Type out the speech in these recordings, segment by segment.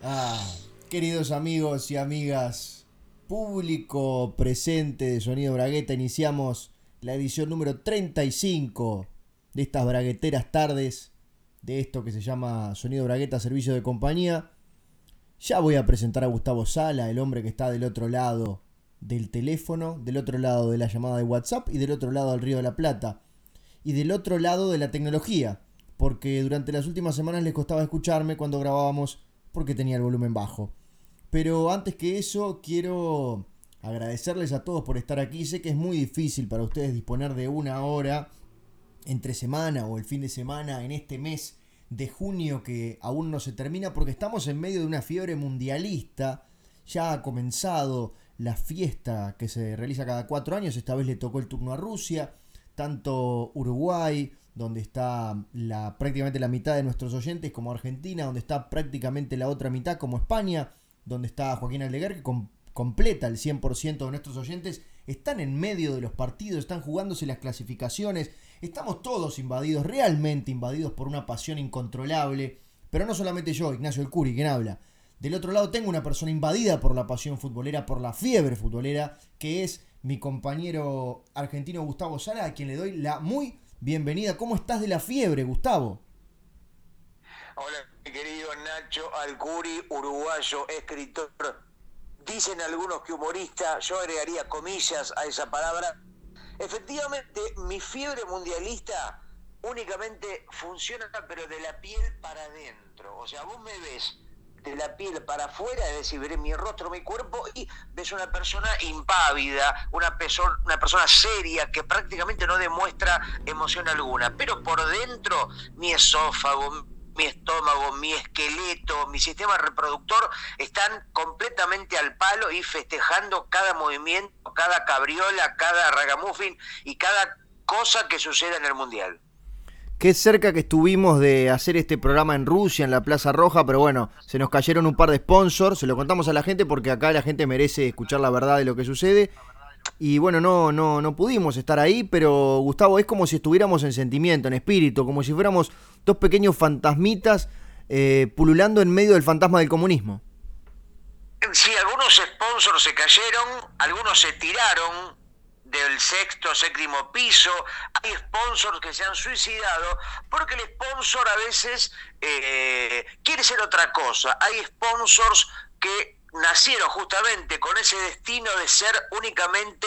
Ah, queridos amigos y amigas, público presente de Sonido Bragueta, iniciamos la edición número 35 de estas bragueteras tardes, de esto que se llama Sonido Bragueta Servicio de Compañía. Ya voy a presentar a Gustavo Sala, el hombre que está del otro lado del teléfono, del otro lado de la llamada de WhatsApp y del otro lado del Río de la Plata. Y del otro lado de la tecnología, porque durante las últimas semanas les costaba escucharme cuando grabábamos porque tenía el volumen bajo. Pero antes que eso, quiero agradecerles a todos por estar aquí. Sé que es muy difícil para ustedes disponer de una hora entre semana o el fin de semana en este mes de junio que aún no se termina porque estamos en medio de una fiebre mundialista. Ya ha comenzado la fiesta que se realiza cada cuatro años. Esta vez le tocó el turno a Rusia. Tanto Uruguay, donde está la, prácticamente la mitad de nuestros oyentes, como Argentina, donde está prácticamente la otra mitad, como España, donde está Joaquín Aldeguer, que completa el 100% de nuestros oyentes, están en medio de los partidos, están jugándose las clasificaciones, estamos todos invadidos, realmente invadidos por una pasión incontrolable, pero no solamente yo, Ignacio El Curi, quien habla. Del otro lado tengo una persona invadida por la pasión futbolera, por la fiebre futbolera, que es mi compañero argentino Gustavo Sala, a quien le doy la muy bienvenida. ¿Cómo estás de la fiebre, Gustavo? Hola, mi querido Nacho Alcuri, uruguayo, escritor. Dicen algunos que humorista, yo agregaría comillas a esa palabra. Efectivamente, mi fiebre mundialista únicamente funciona, pero de la piel para adentro. O sea, vos me ves de la piel para afuera, es decir, veré mi rostro, mi cuerpo, y ves una persona impávida, una, persona, una persona seria que prácticamente no demuestra emoción alguna, pero por dentro mi esófago, mi estómago, mi esqueleto, mi sistema reproductor están completamente al palo y festejando cada movimiento, cada cabriola, cada ragamuffin y cada cosa que suceda en el Mundial. Qué cerca que estuvimos de hacer este programa en Rusia, en la Plaza Roja, pero bueno, se nos cayeron un par de sponsors, se lo contamos a la gente porque acá la gente merece escuchar la verdad de lo que sucede. Y bueno, no, no, no pudimos estar ahí, pero Gustavo, es como si estuviéramos en sentimiento, en espíritu, como si fuéramos dos pequeños fantasmitas eh, pululando en medio del fantasma del comunismo. Sí, algunos sponsors se cayeron, algunos se tiraron, del sexto, séptimo piso, hay sponsors que se han suicidado porque el sponsor a veces eh, quiere ser otra cosa. Hay sponsors que nacieron justamente con ese destino de ser únicamente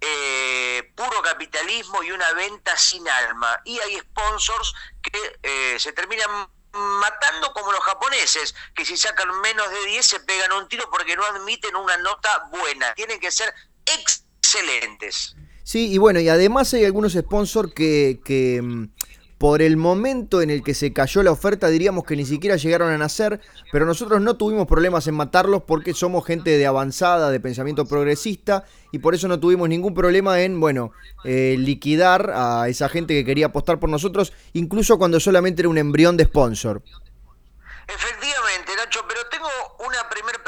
eh, puro capitalismo y una venta sin alma. Y hay sponsors que eh, se terminan matando como los japoneses, que si sacan menos de 10 se pegan un tiro porque no admiten una nota buena. Tienen que ser ex excelentes. Sí, y bueno, y además hay algunos sponsors que, que mm, por el momento en el que se cayó la oferta diríamos que ni siquiera llegaron a nacer, pero nosotros no tuvimos problemas en matarlos porque somos gente de avanzada, de pensamiento progresista, y por eso no tuvimos ningún problema en, bueno, eh, liquidar a esa gente que quería apostar por nosotros, incluso cuando solamente era un embrión de sponsor. Efectivamente, Nacho, pero tengo una primera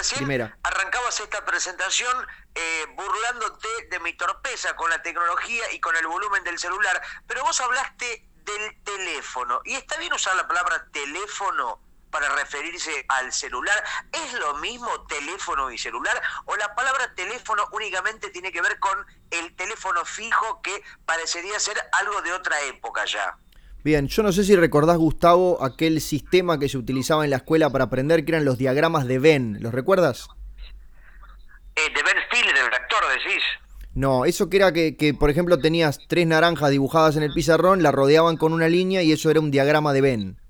recién arrancabas esta presentación eh, burlándote de mi torpeza con la tecnología y con el volumen del celular, pero vos hablaste del teléfono, y está bien usar la palabra teléfono para referirse al celular, ¿es lo mismo teléfono y celular? ¿O la palabra teléfono únicamente tiene que ver con el teléfono fijo que parecería ser algo de otra época ya? Bien, yo no sé si recordás, Gustavo, aquel sistema que se utilizaba en la escuela para aprender, que eran los diagramas de Venn. ¿Los recuerdas? Eh, de Ben Stiller, el actor, decís. No, eso que era que, que, por ejemplo, tenías tres naranjas dibujadas en el pizarrón, la rodeaban con una línea y eso era un diagrama de Venn.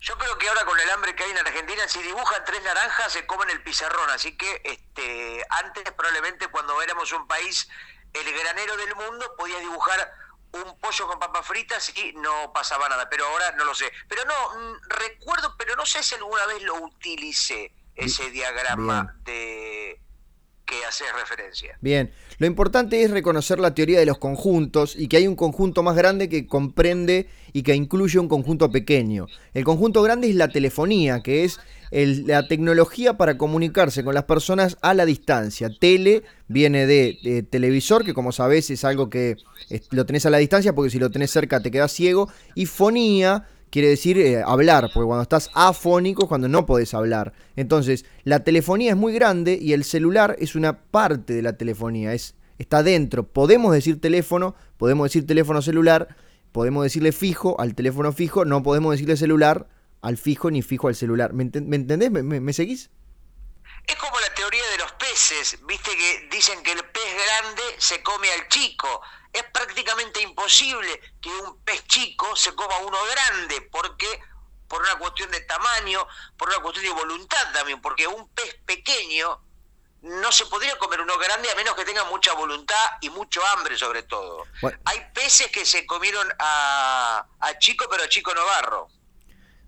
Yo creo que ahora con el hambre que hay en Argentina, si dibujan tres naranjas se comen el pizarrón, así que este, antes probablemente cuando éramos un país, el granero del mundo, podía dibujar un pollo con papas fritas y no pasaba nada, pero ahora no lo sé. Pero no, mm, recuerdo, pero no sé si alguna vez lo utilicé, ese diagrama de que hace referencia. Bien, lo importante es reconocer la teoría de los conjuntos y que hay un conjunto más grande que comprende y que incluye un conjunto pequeño. El conjunto grande es la telefonía, que es la tecnología para comunicarse con las personas a la distancia. Tele viene de, televisor, que como sabes es algo que lo tenés a la distancia, porque si lo tenés cerca te quedas ciego. Y fonía, quiere decir eh, hablar, porque cuando estás afónico cuando no podés hablar. Entonces, la telefonía es muy grande y el celular es una parte de la telefonía, es, está dentro. Podemos decir teléfono, podemos decir teléfono celular, podemos decirle fijo al teléfono fijo, no podemos decirle celular al fijo ni fijo al celular. ¿Me, entendés? ¿Me, seguís? Es como la teoría de los peces, viste que dicen que el pez grande se come al chico. Es prácticamente imposible que un pez chico se coma uno grande, porque por una cuestión de tamaño, por una cuestión de voluntad también, porque un pez pequeño no se podría comer uno grande a menos que tenga mucha voluntad y mucho hambre sobre todo. Hay peces que se comieron a, a Chico, pero a Chico Novarro.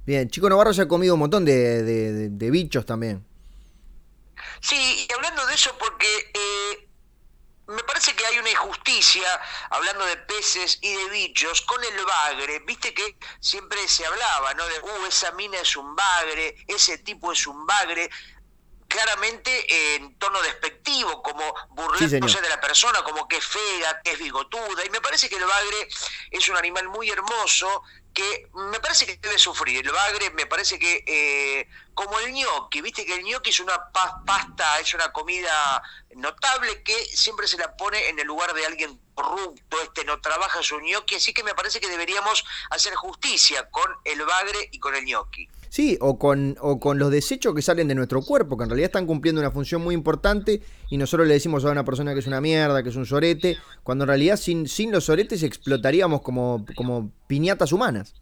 Bien, Chico Navarro se ha comido un montón de, bichos también. Sí, y hablando de eso, porque eh, me parece que hay una injusticia, hablando de peces y de bichos, con el bagre. Viste que siempre se hablaba, ¿no? De, uh, esa mina es un bagre, ese tipo es un bagre claramente en tono despectivo, como burlándose de la persona, como que es fea, que es bigotuda. Y me parece que el bagre es un animal muy hermoso que me parece que debe sufrir. El bagre me parece que, eh, como el gnocchi, viste que el gnocchi es una pasta, es una comida notable que siempre se la pone en el lugar de alguien corrupto, este no trabaja su gnocchi, así que me parece que deberíamos hacer justicia con el bagre y con el gnocchi. Sí, o con, o con los desechos que salen de nuestro cuerpo, que en realidad están cumpliendo una función muy importante y nosotros le decimos a una persona que es una mierda, que es un sorete, cuando en realidad sin, sin los soretes explotaríamos como, como piñatas humanas.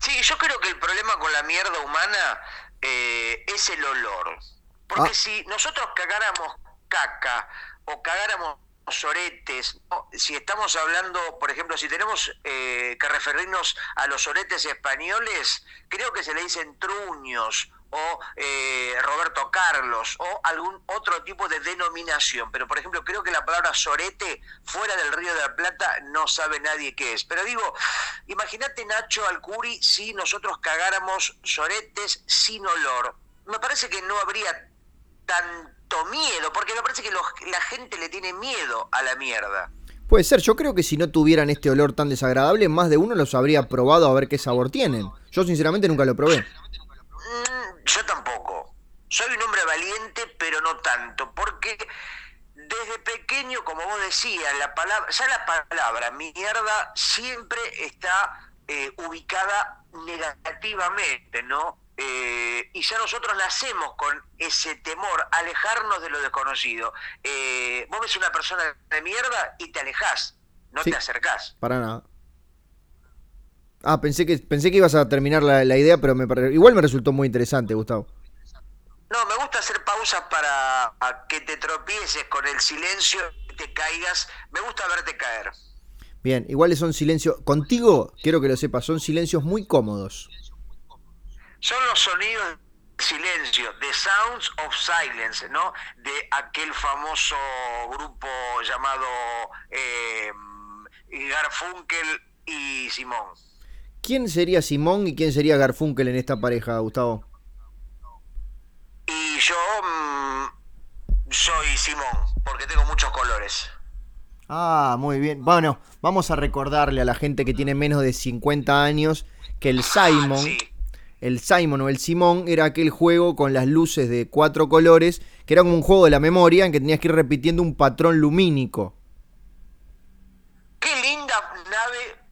Sí, yo creo que el problema con la mierda humana eh, es el olor. Porque ah. si nosotros cagáramos caca o cagáramos soretes, si estamos hablando, por ejemplo, si tenemos eh, que referirnos a los soretes españoles, creo que se le dicen truños o eh, Roberto Carlos o algún otro tipo de denominación. Pero, por ejemplo, creo que la palabra sorete fuera del Río de la Plata no sabe nadie qué es. Pero digo, imagínate Nacho Alcuri si nosotros cagáramos soretes sin olor. Me parece que no habría tan miedo, porque me parece que la gente le tiene miedo a la mierda. Puede ser, yo creo que si no tuvieran este olor tan desagradable, más de uno los habría probado a ver qué sabor tienen. Yo sinceramente nunca lo probé. Yo tampoco. Soy un hombre valiente, pero no tanto, porque desde pequeño, como vos decías, la palabra, ya la palabra mierda siempre está eh, ubicada negativamente, ¿no? Eh, y ya nosotros nacemos con ese temor, alejarnos de lo desconocido. Eh, vos ves una persona de mierda y te alejas, no te acercás. Para nada. Ah, pensé que, pensé que ibas a terminar la, idea, pero me, igual me resultó muy interesante, Gustavo. No, me gusta hacer pausas para que te tropieces con el silencio, y te caigas. Me gusta verte caer. Bien, iguales son silencios. Contigo, quiero que lo sepas, son silencios muy cómodos son los sonidos de silencio, The Sounds of Silence, ¿no? De aquel famoso grupo llamado eh, Garfunkel y Simón. ¿Quién sería Simón y quién sería Garfunkel en esta pareja, Gustavo? Y yo mm, soy Simón, porque tengo muchos colores. Ah, muy bien. Bueno, vamos a recordarle a la gente que tiene menos de 50 años que el ah, Simon el Simon o el Simón era aquel juego con las luces de cuatro colores, que era como un juego de la memoria en que tenías que ir repitiendo un patrón lumínico. Qué nave,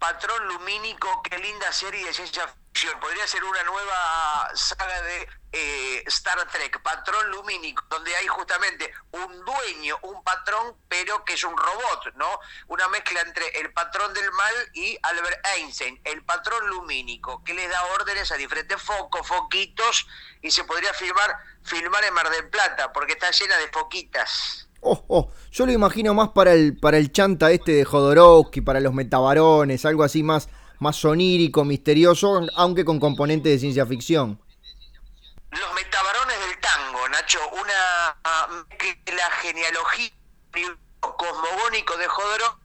patrón lumínico, qué linda serie de ciencia ficción. Podría ser una nueva saga de eh, Star Trek, patrón lumínico, donde hay justamente un dueño, un patrón, pero que es un robot, ¿no? Una mezcla entre el patrón del mal y Albert Einstein, el patrón lumínico, que le da órdenes a diferentes focos, foquitos, y se podría filmar, filmar en Mar del Plata, porque está llena de foquitas. Oh, oh, yo lo imagino más para el, para el chanta este de Jodorowsky, para los metabarones, algo así más, más sonírico, misterioso, aunque con componente de ciencia ficción. Los metabarones del tango, Nacho, una la genealogía cosmogónico de Jodorowsky,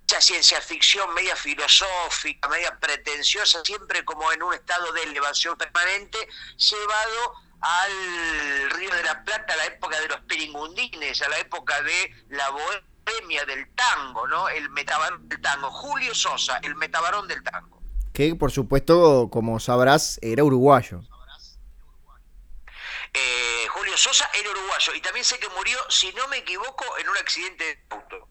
mucha ciencia ficción media filosófica, media pretenciosa, siempre como en un estado de elevación permanente, llevado al Río de la Plata a la época de los peringundines, a la época de la bohemia del tango, ¿no? El metabarón del tango. Julio Sosa, el metabarón del tango. que por supuesto, como sabrás, era uruguayo. Eh, Julio Sosa era uruguayo y también sé que murió, si no me equivoco, en un accidente de auto.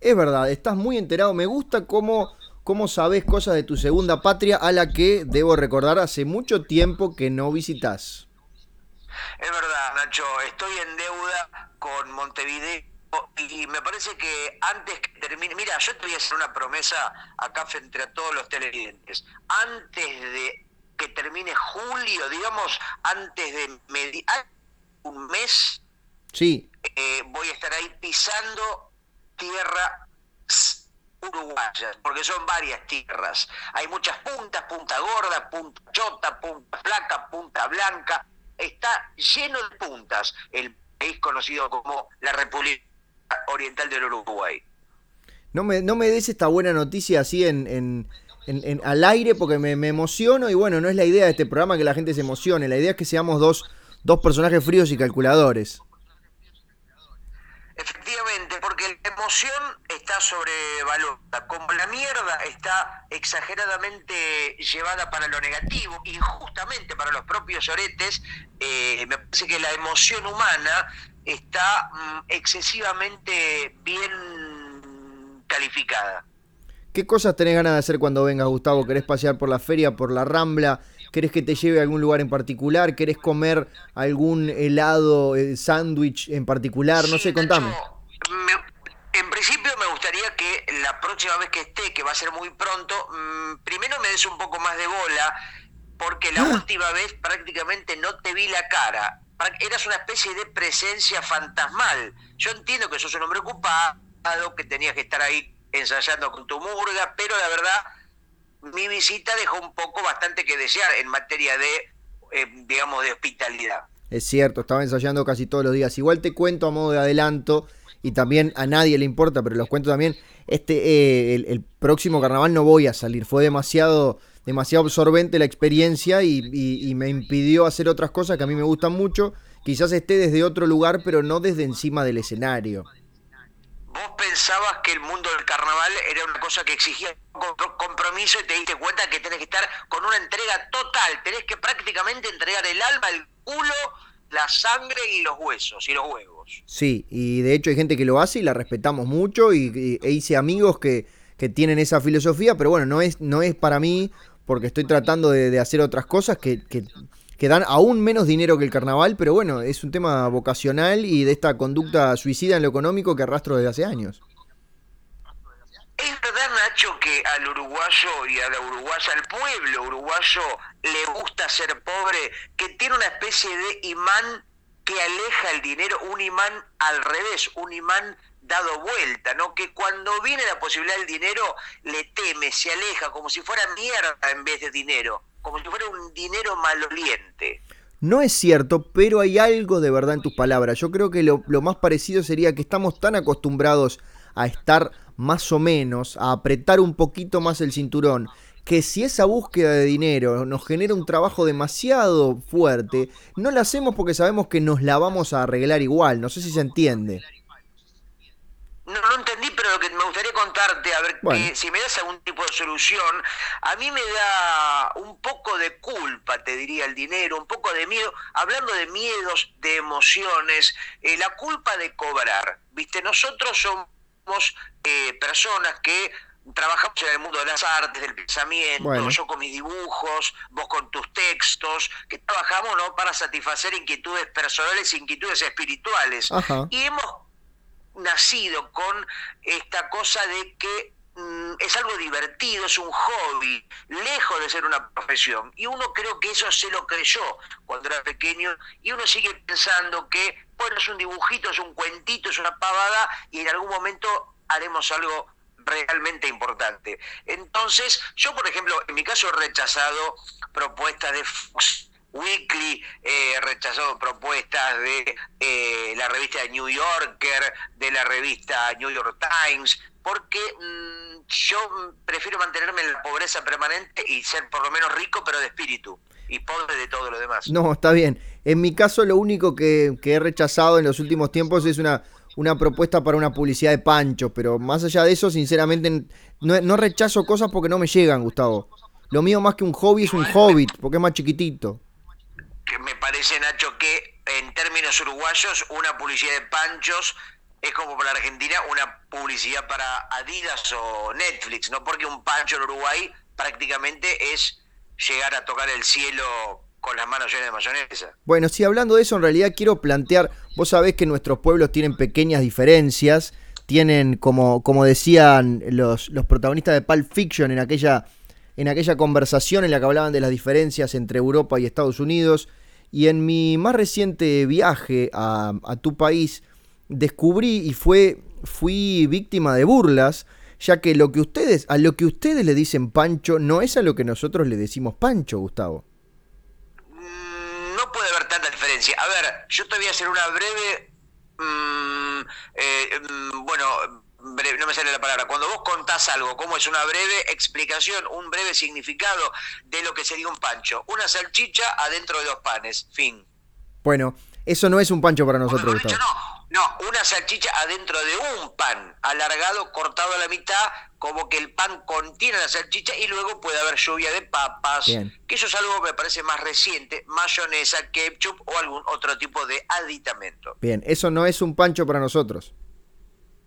Es verdad, estás muy enterado. Me gusta cómo, cómo sabes cosas de tu segunda patria a la que, debo recordar, hace mucho tiempo que no visitas. Es verdad, Nacho, estoy en deuda con Montevideo y me parece que antes que termine, mira, yo te voy a hacer una promesa acá frente a todos los televidentes. Antes de que termine julio, digamos, antes de un mes, sí. Eh, voy a estar ahí pisando tierra uruguaya, porque son varias tierras. Hay muchas puntas, punta gorda, punta chota, punta flaca, punta blanca. Está lleno de puntas el país conocido como la República Oriental del Uruguay. No me, no me des esta buena noticia así en, en, en, al aire porque me, me, emociono y bueno, no es la idea de este programa que la gente se emocione, la idea es que seamos dos, dos personajes fríos y calculadores. Efectivamente, porque la emoción está sobrevalorada, como la mierda está exageradamente llevada para lo negativo, injustamente para los propios oretes, eh, me parece que la emoción humana está mm, excesivamente bien calificada. ¿Qué cosas tenés ganas de hacer cuando vengas, Gustavo? ¿Querés pasear por la feria, por la rambla? ¿Querés que te lleve a algún lugar en particular? ¿Querés comer algún helado, eh, sándwich en particular? No sé, contame principio me gustaría que la próxima vez que esté, que va a ser muy pronto, mm, primero me des un poco más de bola, porque la ah. última vez prácticamente no te vi la cara. Eras una especie de presencia fantasmal. Yo entiendo que sos un hombre ocupado, que tenías que estar ahí ensayando con tu murga, pero la verdad, mi visita dejó un poco bastante que desear en materia de, eh, digamos, de hospitalidad. Es cierto, estaba ensayando casi todos los días. Igual te cuento a modo de adelanto, y también a nadie le importa, pero los cuento también, este, eh, el, próximo carnaval no voy a salir, fue demasiado, demasiado absorbente la experiencia y, y me impidió hacer otras cosas que a mí me gustan mucho. Quizás esté desde otro lugar, pero no desde encima del escenario. Vos pensabas que el mundo del carnaval era una cosa que exigía compromiso y te diste cuenta que tenés que estar con una entrega total, tenés que prácticamente entregar el alma, el culo, la sangre y los huesos y los huevos. Sí, y de hecho hay gente que lo hace y la respetamos mucho y, e hice amigos que, que, tienen esa filosofía, pero bueno, no es, no es para mí porque estoy tratando de, de hacer otras cosas que, que que dan aún menos dinero que el carnaval, pero bueno, es un tema vocacional y de esta conducta suicida en lo económico que arrastro desde hace años. ¿Es verdad, Nacho, que al uruguayo y a la uruguaya, al pueblo uruguayo, le gusta ser pobre, que tiene una especie de imán que aleja el dinero, un imán al revés, un imán dado vuelta, ¿no? Que cuando viene la posibilidad del dinero, le teme, se aleja, como si fuera mierda en vez de dinero como si fuera un dinero maloliente. No es cierto, pero hay algo de verdad en tus palabras. Yo creo que lo, más parecido sería que estamos tan acostumbrados a estar más o menos, a apretar un poquito más el cinturón, que si esa búsqueda de dinero nos genera un trabajo demasiado fuerte, no la hacemos porque sabemos que nos la vamos a arreglar igual. No sé si se entiende. No, no entendí, pero lo que me gustaría contarte, a ver si me das algún tipo de solución, a mí me da un poco de culpa, te diría, el dinero, un poco de miedo, hablando de miedos, de emociones, eh, la culpa de cobrar. Viste, nosotros somos eh, personas que trabajamos en el mundo de las artes, del pensamiento, yo con mis dibujos, vos con tus textos, que trabajamos no para satisfacer inquietudes personales, inquietudes espirituales. Y hemos nacido con esta cosa de que mm, es algo divertido, es un hobby, lejos de ser una profesión. Y uno creo que eso se lo creyó cuando era pequeño y uno sigue pensando que, bueno, es un dibujito, es un cuentito, es una pavada y en algún momento haremos algo realmente importante. Entonces, yo, por ejemplo, en mi caso he rechazado propuestas de Fox Weekly, he eh, rechazado propuestas de eh, la revista New Yorker, de la revista New York Times, porque mm, yo prefiero mantenerme en la pobreza permanente y ser por lo menos rico, pero de espíritu, y pobre de todo lo demás. No, está bien. En mi caso, lo único que, he rechazado en los últimos tiempos es una, una propuesta para una publicidad de Pancho, pero más allá de eso, sinceramente, no, rechazo cosas porque no me llegan, Gustavo. Lo mío más que un hobby es un hobbit, porque es más chiquitito. Me parece, Nacho, que en términos uruguayos, una publicidad de panchos es como para Argentina una publicidad para Adidas o Netflix, ¿no? Porque un pancho en Uruguay prácticamente es llegar a tocar el cielo con las manos llenas de mayonesa. Bueno, sí, hablando de eso, en realidad quiero plantear, vos sabés que nuestros pueblos tienen pequeñas diferencias, tienen, como, como decían los, los protagonistas de Pulp Fiction en aquella, en aquella conversación en la que hablaban de las diferencias entre Europa y Estados Unidos, y en mi más reciente viaje a, a tu país, descubrí y fue, fui víctima de burlas, ya que lo que ustedes, a lo que ustedes le dicen Pancho no es a lo que nosotros le decimos Pancho, Gustavo. Mm, no puede haber tanta diferencia. A ver, yo te voy a hacer una breve, mm, eh, mm, bueno, no me sale la palabra. Cuando vos contás algo, como es una breve explicación, un breve significado de lo que sería un pancho. Una salchicha adentro de dos panes. Fin. Bueno, eso no es un pancho para nosotros. No una salchicha adentro de un pan, alargado, cortado a la mitad, como que el pan contiene la salchicha y luego puede haber lluvia de papas, que eso es algo que me parece más reciente, mayonesa, ketchup o algún otro tipo de aditamento. Bien, eso no es un pancho para nosotros.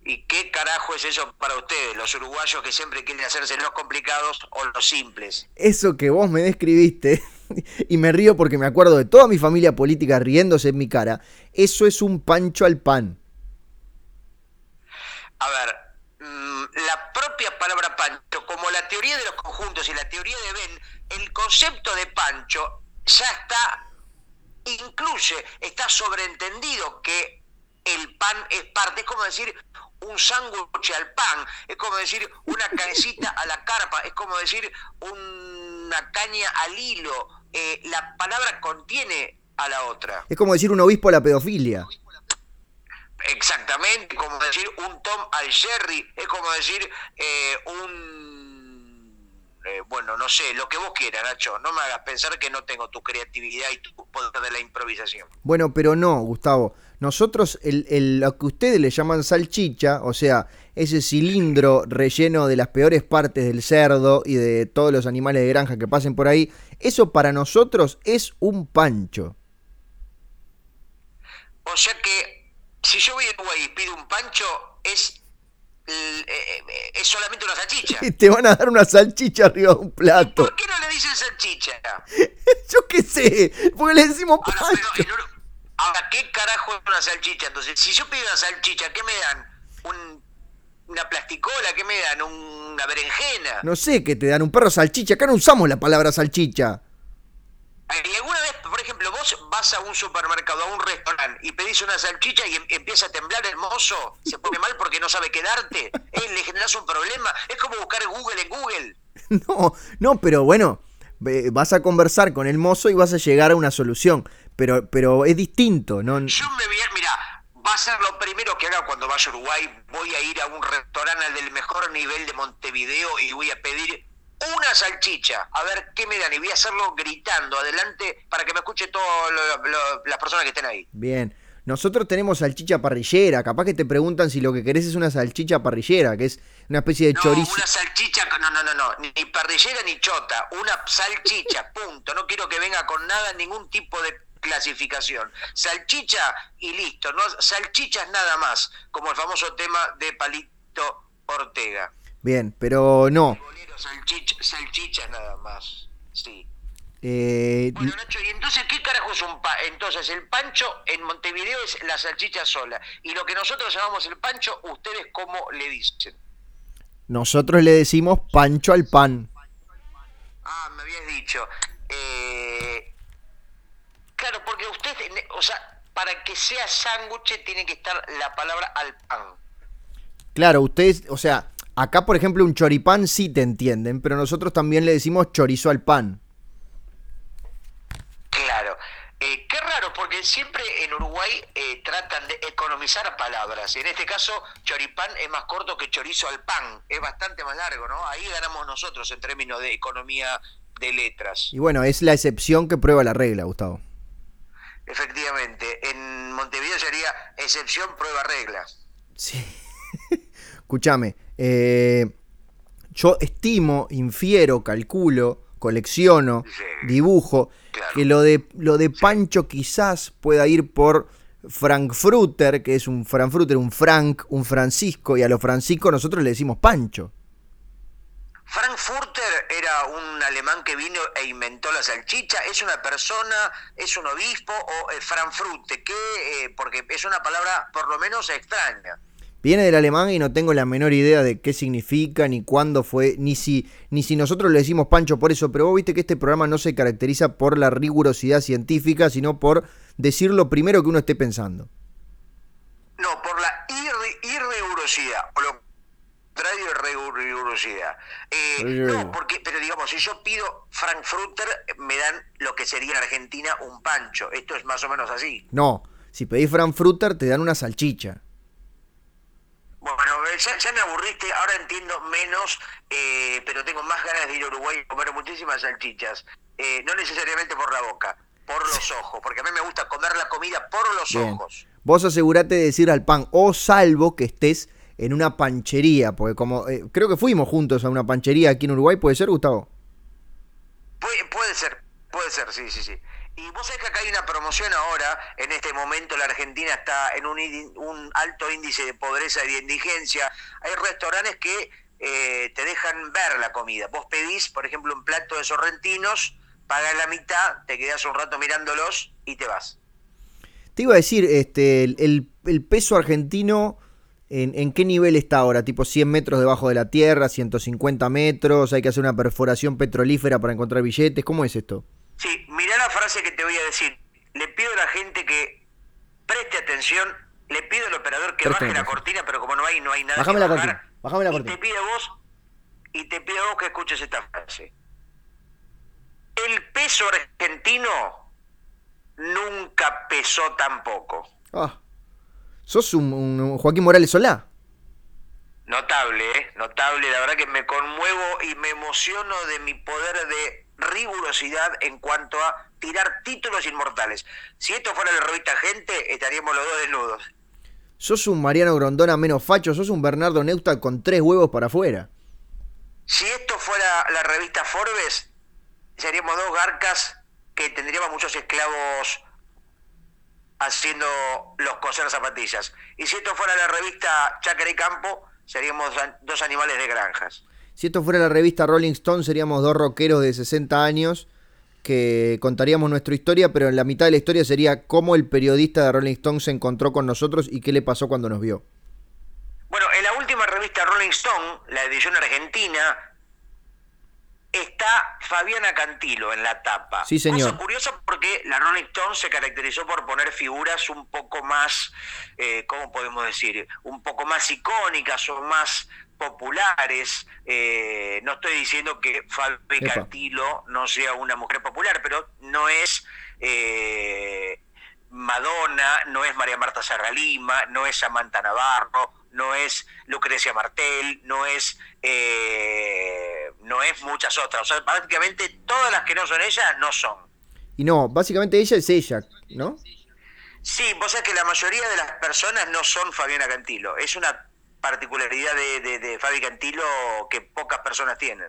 ¿Y qué carajo es eso para ustedes, los uruguayos que siempre quieren hacerse los complicados o los simples? Eso que vos me describiste, y me río porque me acuerdo de toda mi familia política riéndose en mi cara, eso es un pancho al pan. A ver, mm, la propia palabra pancho, como la teoría de los conjuntos y la teoría de Ben, el concepto de pancho ya está, incluye, está sobreentendido que el pan es parte, es como decir un sándwich al pan, es como decir una cabecita a la carpa, es como decir una caña al hilo. Eh, la palabra contiene a la otra. Es como decir un obispo a la pedofilia. Exactamente, como decir un Tom al Jerry, es como decir eh, un eh, bueno, no sé, lo que vos quieras, Nacho. No me hagas pensar que no tengo tu creatividad y tu poder de la improvisación. Bueno, pero no, Gustavo. Nosotros, el, lo que ustedes le llaman salchicha, o sea, ese cilindro relleno de las peores partes del cerdo y de todos los animales de granja que pasen por ahí, eso para nosotros es un pancho. O sea que si yo voy a Uruguay y pido un pancho, es eh, eh, es solamente una salchicha. Te van a dar una salchicha arriba de un plato. ¿Por qué no le dicen salchicha? Yo qué sé, porque le decimos pancho. Ahora, ¿qué carajo es una salchicha? Entonces, si yo pido una salchicha, ¿qué me dan? Una plasticola, ¿qué me dan? Una berenjena. No sé qué te dan, un perro salchicha. Acá no usamos la palabra salchicha. ¿Y alguna vez, por ejemplo, vos vas a un supermercado, a un restaurante y pedís una salchicha y em, empieza a temblar el mozo, se pone mal porque no sabe quedarte, ¿Eh? le generas un problema? Es como buscar Google en Google. No, no, pero bueno, vas a conversar con el mozo y vas a llegar a una solución, pero, pero es distinto, ¿no? Yo me voy a, mira, va a ser lo primero que haga cuando vaya a Uruguay, voy a ir a un restaurante del mejor nivel de Montevideo y voy a pedir una salchicha, a ver qué me dan, y voy a hacerlo gritando adelante para que me escuche todas las personas que estén ahí. Bien. Nosotros tenemos salchicha parrillera, capaz que te preguntan si lo que querés es una salchicha parrillera, que es una especie de no, chorizo. Una salchicha, no, no, no, no, ni parrillera ni chota, una salchicha, punto. No quiero que venga con nada, ningún tipo de clasificación. Salchicha y listo, no salchichas nada más, como el famoso tema de Palito Ortega. Bien, pero no. salchichas nada más, sí. Eh, bueno, Nacho, ¿y entonces qué carajo es un pancho? Entonces, el pancho en Montevideo es la salchicha sola. Y lo que nosotros llamamos el pancho, ¿ustedes cómo le dicen? Nosotros le decimos pancho al pan. Ah, me habías dicho. Eh, claro, porque usted, o sea, para que sea sándwich tiene que estar la palabra al pan. Claro, ustedes, o sea, Acá, por ejemplo, un choripán sí te entienden, pero nosotros también le decimos chorizo al pan. Claro. Eh, qué raro, porque siempre en Uruguay eh, tratan de economizar palabras. En este caso, choripán es más corto que chorizo al pan. Es bastante más largo, ¿no? Ahí ganamos nosotros en términos de economía de letras. Y bueno, es la excepción que prueba la regla, Gustavo. Efectivamente. En Montevideo sería excepción, prueba regla. Sí. Escúchame, eh, yo estimo, infiero, calculo, colecciono, dibujo, que lo de, lo de Pancho quizás pueda ir por Frankfurter, que es un Frankfurter, un Frank, un Francisco, y a los Francisco nosotros le decimos Pancho. Frankfurter era un alemán que vino e inventó la salchicha. ¿Es una persona, es un obispo o es Frankfurter? ¿Qué? Eh, porque es una palabra por lo menos extraña. Viene del alemán y no tengo la menor idea de qué significa, ni cuándo fue, ni si, ni si nosotros le decimos Pancho por eso, pero vos viste que este programa no se caracteriza por la rigurosidad científica, sino por decir lo primero que uno esté pensando. No, por la irrigurosidad, o lo contrario de rigurosidad. Eh, no, porque, pero digamos, si yo pido Frankfurter, me dan lo que sería en Argentina un pancho. Esto es más o menos así. No, si pedís Frankfurter, te dan una salchicha. Bueno, ya, me aburriste, ahora entiendo menos, eh, pero tengo más ganas de ir a Uruguay y comer muchísimas salchichas. Eh, no necesariamente por la boca, por los ojos, porque a mí me gusta comer la comida por los ojos. Vos asegurate de decir al pan, o salvo que estés en una panchería, porque como eh, creo que fuimos juntos a una panchería aquí en Uruguay, ¿puede ser, Gustavo? puede ser, puede ser, sí, sí, sí. Y vos sabés que acá hay una promoción ahora, en este momento la Argentina está en un, alto índice de pobreza y de indigencia. Hay restaurantes que eh, te dejan ver la comida. Vos pedís, por ejemplo, un plato de sorrentinos, pagas la mitad, te quedás un rato mirándolos y te vas. Te iba a decir, este, el, peso argentino, ¿en, ¿en, qué nivel está ahora? ¿Tipo 100 metros debajo de la tierra, 150 metros? ¿Hay que hacer una perforación petrolífera para encontrar billetes? ¿Cómo es esto? Sí, mirá la frase que te voy a decir. Le pido a la gente que preste atención. Le pido al operador que baje la cortina, pero como no hay, no hay nada. Bájame la cortina. Bájame la cortina. Y te pido a vos, y te pido a vos que escuches esta frase. El peso argentino nunca pesó tan poco. Ah. ¿Sos un, un Joaquín Morales Solá? Notable, ¿eh? Notable. La verdad que me conmuevo y me emociono de mi poder de rigurosidad en cuanto a tirar títulos inmortales. Si esto fuera la revista Gente, estaríamos los dos desnudos. Sos un Mariano Grondona menos facho, sos un Bernardo Neusta con tres huevos para afuera. Si esto fuera la revista Forbes, seríamos dos garcas que tendríamos muchos esclavos haciendo los coser zapatillas. Y si esto fuera la revista Chácara y Campo, seríamos dos animales de granjas. Si esto fuera la revista Rolling Stone, seríamos dos rockeros de 60 años que contaríamos nuestra historia, pero en la mitad de la historia sería cómo el periodista de Rolling Stone se encontró con nosotros y qué le pasó cuando nos vio. Bueno, en la última revista Rolling Stone, la edición argentina, está Fabiana Cantilo en la tapa. Sí, señor. Cosa curiosa porque la Rolling Stone se caracterizó por poner figuras un poco más, eh, ¿cómo podemos decir? Un poco más icónicas o más populares. Eh, no estoy diciendo que Fabi Cantilo no sea una mujer popular, pero no es eh, Madonna, no es María Marta Serralima, no es Samantha Navarro, no es Lucrecia Martel, no es eh, no es muchas otras. O sea, prácticamente todas las que no son ella no son. Y no, básicamente ella es ella, ¿no? Sí, vos sabés que la mayoría de las personas no son Fabiana Cantilo. Es una particularidad de, de, Fabi Cantilo que pocas personas tienen.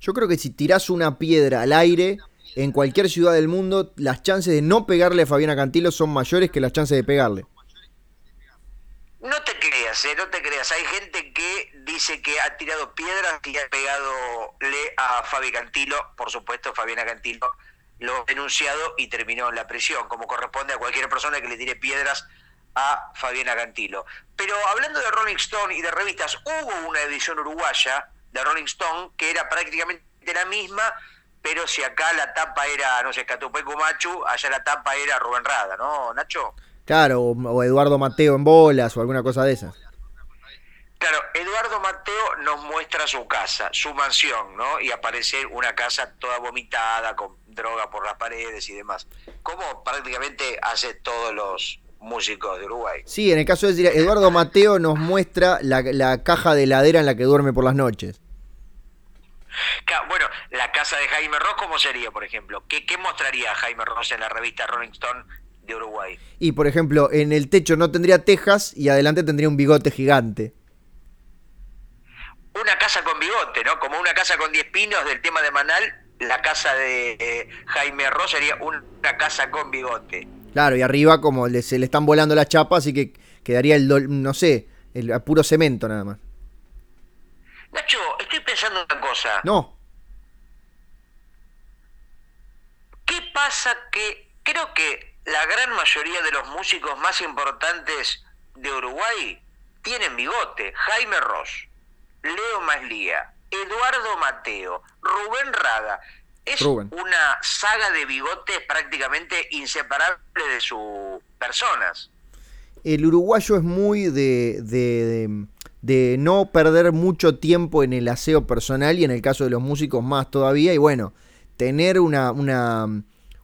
Yo creo que si tirás una piedra al aire en cualquier ciudad del mundo, las chances de no pegarle a Fabiana Cantilo son mayores que las chances de pegarle. No te creas, eh, no te creas. Hay gente que dice que ha tirado piedras y ha pegado le a Fabi Cantilo. Por supuesto, Fabiana Cantilo lo ha denunciado y terminó en la prisión, como corresponde a cualquier persona que le tire piedras a Fabiana Cantilo. Pero hablando de Rolling Stone y de revistas, hubo una edición uruguaya de Rolling Stone que era prácticamente la misma, pero si acá la tapa era, no sé, Catupecu Machu, allá la tapa era Rubén Rada, ¿no, Nacho? Claro, o Eduardo Mateo en bolas o alguna cosa de esas. Claro, Eduardo Mateo nos muestra su casa, su mansión, ¿no? Y aparece una casa toda vomitada, con droga por las paredes y demás. Como prácticamente hace todos los, músicos de Uruguay. Sí, en el caso de Eduardo Mateo nos muestra la, caja de heladera en la que duerme por las noches. Bueno, la casa de Jaime Ross, ¿cómo sería, por ejemplo? ¿Qué, mostraría Jaime Ross en la revista Rolling Stone de Uruguay? Y, por ejemplo, en el techo no tendría tejas y adelante tendría un bigote gigante. Una casa con bigote, ¿no? Como una casa con 10 pinos del tema de Manal, la casa de eh, Jaime Ross sería una casa con bigote. Claro, y arriba como se le están volando las chapas, así que quedaría el, no sé, el puro cemento nada más. Nacho, estoy pensando una cosa. No. ¿Qué pasa que creo que la gran mayoría de los músicos más importantes de Uruguay tienen bigote? Jaime Ross, Leo Maslía, Eduardo Mateo, Rubén Raga. Es una saga de bigotes prácticamente inseparable de sus personas. El uruguayo es muy de, de, no perder mucho tiempo en el aseo personal y en el caso de los músicos más todavía. Y bueno, tener una, una,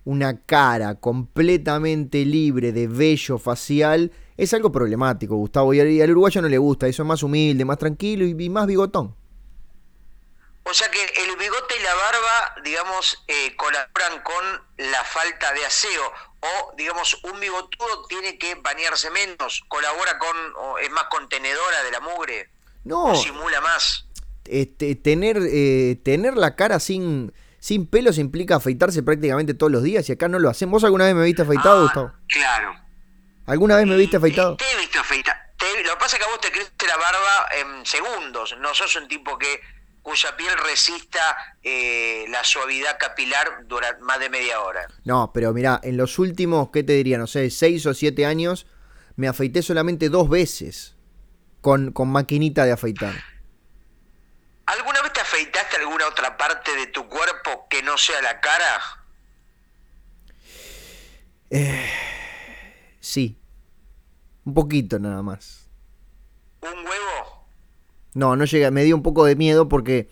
una cara completamente libre de vello facial es algo problemático, Gustavo. Y al, uruguayo no le gusta, eso es más humilde, más tranquilo y más bigotón. O sea que el bigote y la barba, digamos, eh, colaboran con la falta de aseo. O, digamos, un bigotudo tiene que bañarse menos, colabora con, es más contenedora de la mugre. No. simula más. Este, tener, eh, tener la cara sin, sin pelos implica afeitarse prácticamente todos los días y acá no lo hacemos. ¿Vos alguna vez me viste afeitado, ah, Gustavo? Claro. ¿Alguna vez me viste afeitado? Te he visto afeitado. Lo que pasa es que a vos te crece la barba en segundos. No sos un tipo que cuya piel resista eh, la suavidad capilar durante más de media hora. No, pero mira, en los últimos, ¿qué te diría? No sé, seis o siete años, me afeité solamente dos veces con, con maquinita de afeitar. ¿Alguna vez te afeitaste alguna otra parte de tu cuerpo que no sea la cara? Eh, sí, un poquito nada más. ¿Un huevo? No, no llega. Me dio un poco de miedo porque.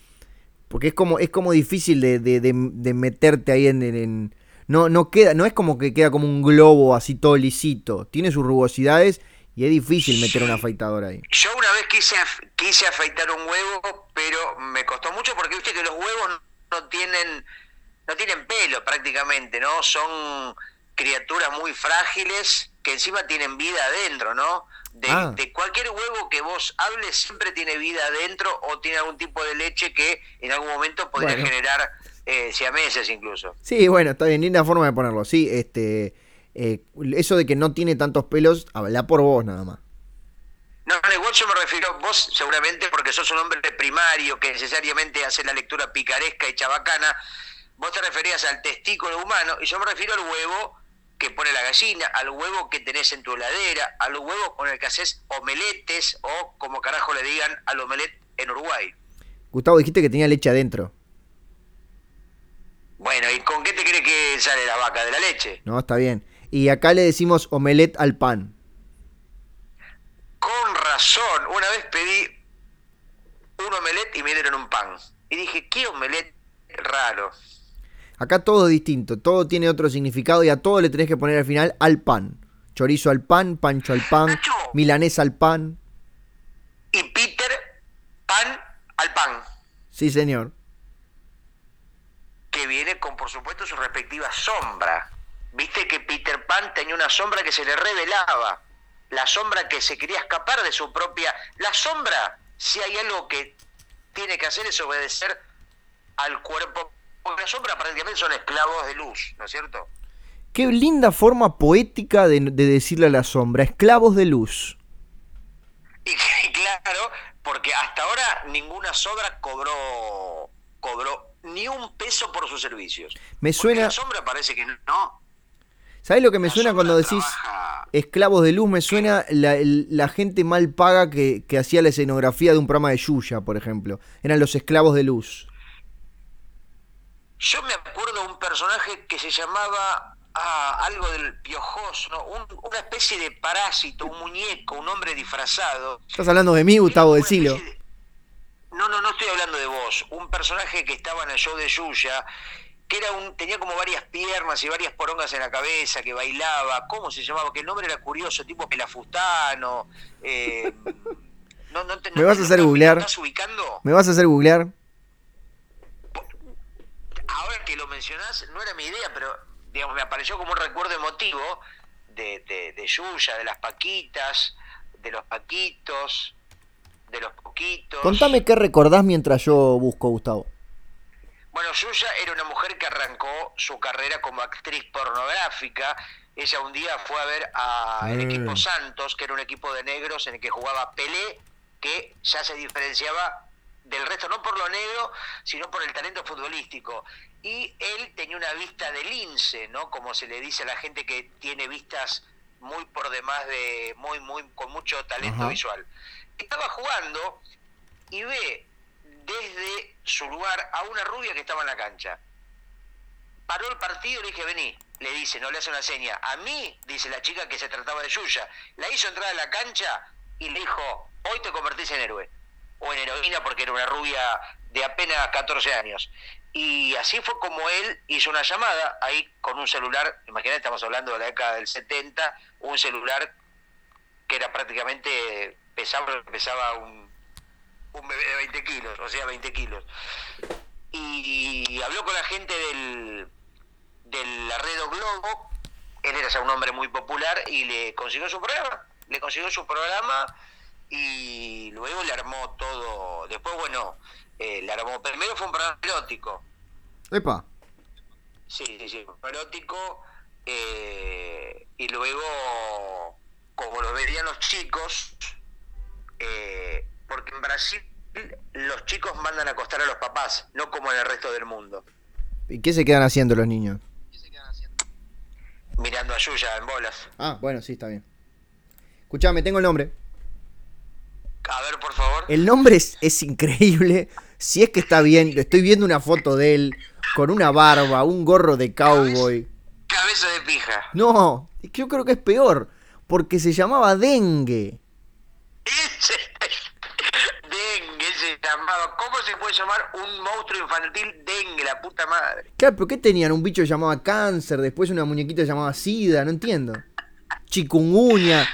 Porque es como, es como difícil de, de, de, meterte ahí en, en, No, no queda, no es como que queda como un globo así todo lisito. Tiene sus rugosidades y es difícil meter una afeitadora ahí. Yo una vez quise, quise afeitar un huevo, pero me costó mucho porque viste que los huevos no tienen, no tienen pelo prácticamente, ¿no? Son criaturas muy frágiles que encima tienen vida adentro, ¿no? Ah. De, cualquier huevo que vos hables siempre tiene vida adentro o tiene algún tipo de leche que en algún momento podría generar eh, siameses incluso. Sí, bueno, está bien, linda forma de ponerlo. Sí, este, eh, eso de que no tiene tantos pelos, habla por vos nada más. No, igual yo me refiero, vos seguramente porque sos un hombre primario que necesariamente hace la lectura picaresca y chabacana, vos te referías al testículo humano y yo me refiero al huevo que pone la gallina, al huevo que tenés en tu heladera, al huevo con el que haces omeletes o como carajo le digan al omelet en Uruguay. Gustavo, dijiste que tenía leche adentro. Bueno, ¿y con qué te crees que sale la vaca? ¿De la leche? No, está bien. Y acá le decimos omelet al pan. Con razón. Una vez pedí un omelet y me dieron un pan. Y dije, ¿qué omelet raro? Acá todo es distinto, todo tiene otro significado y a todo le tenés que poner al final al pan. Chorizo al pan, pancho al pan, milanesa al pan. Y Peter, pan al pan. Sí, señor. Que viene con, por supuesto, su respectiva sombra. Viste que Peter Pan tenía una sombra que se le revelaba. La sombra que se quería escapar de su propia... La sombra, si hay algo que tiene que hacer es obedecer al cuerpo porque la sombra prácticamente son esclavos de luz, ¿no es cierto? Qué linda forma poética de, decirle a la sombra, esclavos de luz. Y, claro, porque hasta ahora ninguna sombra cobró, cobró ni un peso por sus servicios. Me suena. La sombra parece que no. ¿Sabes lo que me suena cuando decís esclavos de luz? Me suena la, gente mal paga que, que, hacía la escenografía de un programa de Yuya, por ejemplo. Eran los esclavos de luz. Yo me acuerdo de un personaje que se llamaba ah, algo del piojoso, una especie de parásito, un muñeco, un hombre disfrazado. Estás hablando de mí, Gustavo, decilo. No, no, no estoy hablando de vos. Un personaje que estaba en el show de Yuya, que era un, tenía como varias piernas y varias porongas en la cabeza, que bailaba. ¿Cómo se llamaba? Que el nombre era curioso, tipo pelafustano. Eh, ¿Me vas a hacer googlear? ¿Me estás ubicando? ¿Me vas a hacer googlear? ahora que lo mencionás, no era mi idea, pero digamos, me apareció como un recuerdo emotivo de, de, de Yuya, de las Paquitas, de los Paquitos, de los Poquitos. Contame qué recordás mientras yo busco, Gustavo. Bueno, Yuya era una mujer que arrancó su carrera como actriz pornográfica. Ella un día fue a ver al Eh. equipo Santos, que era un equipo de negros en el que jugaba Pelé, que ya se diferenciaba del resto, no por lo negro, sino por el talento futbolístico. Y él tenía una vista de lince, ¿no? Como se le dice a la gente que tiene vistas muy por demás de, muy, muy, con mucho talento Ajá. visual. Estaba jugando y ve desde su lugar a una rubia que estaba en la cancha. Paró el partido y le dije, vení. Le dice, no le hace una seña. A mí, dice la chica que se trataba de Yuya, la hizo entrar a la cancha y le dijo, hoy te convertís en héroe. O en heroína porque era una rubia de apenas 14 años. Y así fue como él hizo una llamada ahí con un celular, imagínate, estamos hablando de la década del 70, un celular que era prácticamente, pesaba, pesaba un, un bebé de 20 kilos, o sea, 20 kilos. Y habló con la gente del, del Arredo Globo, él era ya un hombre muy popular y le consiguió su programa, le consiguió su programa y luego le armó todo, después bueno, eh, le armó, primero fue un programa erótico, Epa. Sí, sí, sí, erótico. eh, y luego, como lo verían los chicos, eh, porque en Brasil los chicos mandan a acostar a los papás, no como en el resto del mundo. ¿Y qué se quedan haciendo los niños? Mirando a Yuya en bolas. Ah, bueno, sí, está bien. Escuchame, tengo el nombre. A ver, por favor. El nombre es, es increíble. Si es que está bien, estoy viendo una foto de él con una barba, un gorro de cowboy. Cabeza de pija. No, yo creo que es peor, porque se llamaba Dengue. Dengue llamaba. ¿Cómo se puede llamar un monstruo infantil dengue, la puta madre? Claro, pero ¿qué tenían? Un bicho llamaba cáncer, después una muñequita llamaba sida, no entiendo. Chikungunya.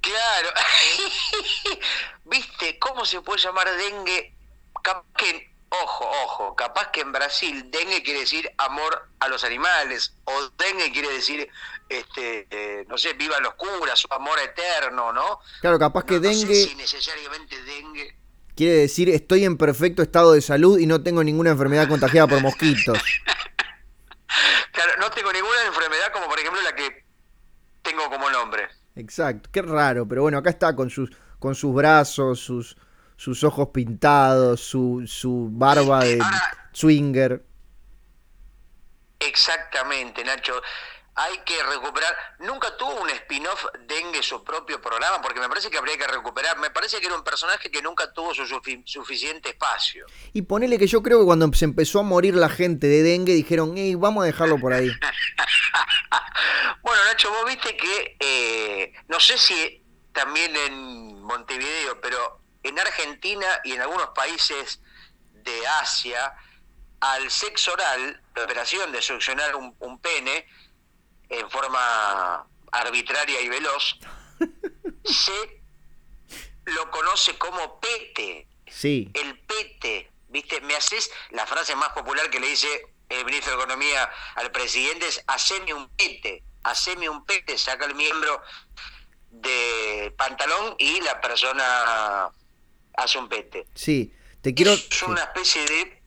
Claro. ¿Viste cómo se puede llamar dengue? Capaz que, ojo, ojo, capaz que en Brasil dengue quiere decir amor a los animales, o dengue quiere decir, este, eh, no sé, vivan los curas, o amor eterno, ¿no? Claro, capaz que No- no sé dengue si necesariamente dengue. Quiere decir estoy en perfecto estado de salud y no tengo ninguna enfermedad contagiada por mosquitos. Claro, no tengo ninguna enfermedad como por ejemplo la que tengo como nombre. Exacto, qué raro, pero bueno, acá está con sus, con sus brazos, sus, sus ojos pintados, su, su barba de Ahora- swinger. Exactamente, Nacho. Hay que recuperar. Nunca tuvo un spin-off dengue su propio programa, porque me parece que habría que recuperar. Me parece que era un personaje que nunca tuvo su sufi- suficiente espacio. Y ponele que yo creo que cuando se empezó a morir la gente de dengue dijeron, hey, vamos a dejarlo por ahí. Bueno, Nacho, vos viste que, eh, no sé si también en Montevideo, pero en Argentina y en algunos países de Asia, al sexo oral, la operación de succionar un, un pene en forma arbitraria y veloz, se lo conoce como pete Sí, el pete, ¿viste? Me haces la frase más popular que le dice el ministro de Economía al presidente es haceme un pete, haceme un pete, saca el miembro de pantalón y la persona hace un pete. sí. Te quiero... es una especie de,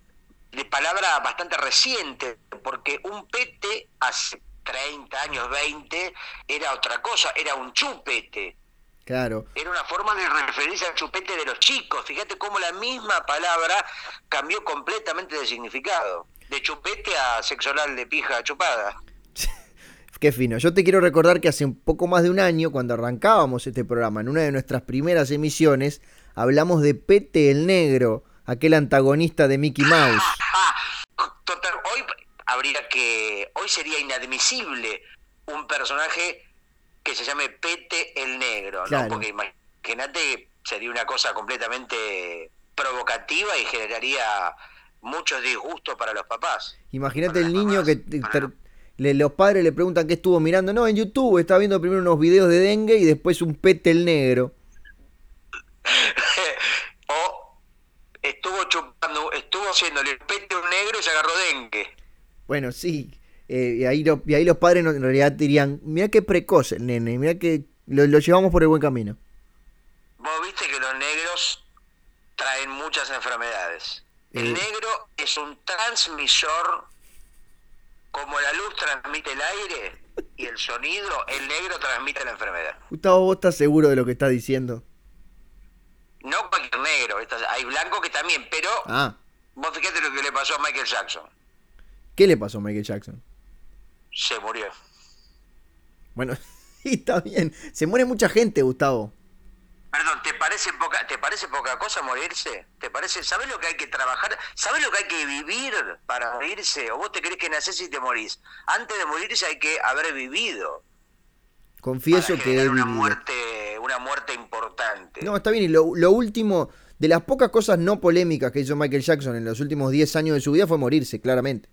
de palabra bastante reciente, porque un pete hace 30 años, 20, era otra cosa, era un chupete. Claro. Era una forma de referirse al chupete de los chicos. Fíjate cómo la misma palabra cambió completamente de significado. De chupete a sexo oral de pija chupada. Qué fino. Yo te quiero recordar que hace un poco más de un año, cuando arrancábamos este programa, en una de nuestras primeras emisiones, hablamos de Pete el Negro, aquel antagonista de Mickey Mouse. Total, hoy habría que. Hoy sería inadmisible un personaje que se llame Pete el Negro, Claro. ¿no? Porque imagínate, sería una cosa completamente provocativa y generaría muchos disgustos para los papás. Imagínate el niño que para los- le- los padres le preguntan qué estuvo mirando. No, en YouTube está viendo primero unos videos de dengue y después un Pete el Negro. o estuvo chupando, estuvo haciéndole el pete a un negro y se agarró dengue. Bueno, sí. eh, y, ahí lo- y ahí los padres en realidad dirían, mira qué precoz el nene, mira que lo, lo llevamos por el buen camino. Vos viste que los negros traen muchas enfermedades. El Eh. negro es un transmisor, como la luz transmite el aire y el sonido, el negro transmite la enfermedad. Gustavo, ¿vos estás seguro de lo que estás diciendo? No cualquier negro, hay blancos que también, pero Ah, vos fíjate lo que le pasó a Michael Jackson. ¿Qué le pasó a Michael Jackson? Se murió. Bueno, está bien. Se muere mucha gente, Gustavo. Perdón, ¿te parece poca, te parece poca cosa morirse? ¿Te parece, sabes lo que hay que trabajar? ¿Sabes lo que hay que vivir para morirse? ¿O vos te crees que nacés y te morís? Antes de morirse hay que haber vivido. Confieso para que he una vivido. muerte, una muerte importante. No, está bien. Y lo, lo último, de las pocas cosas no polémicas que hizo Michael Jackson en los últimos 10 años de su vida fue morirse, claramente.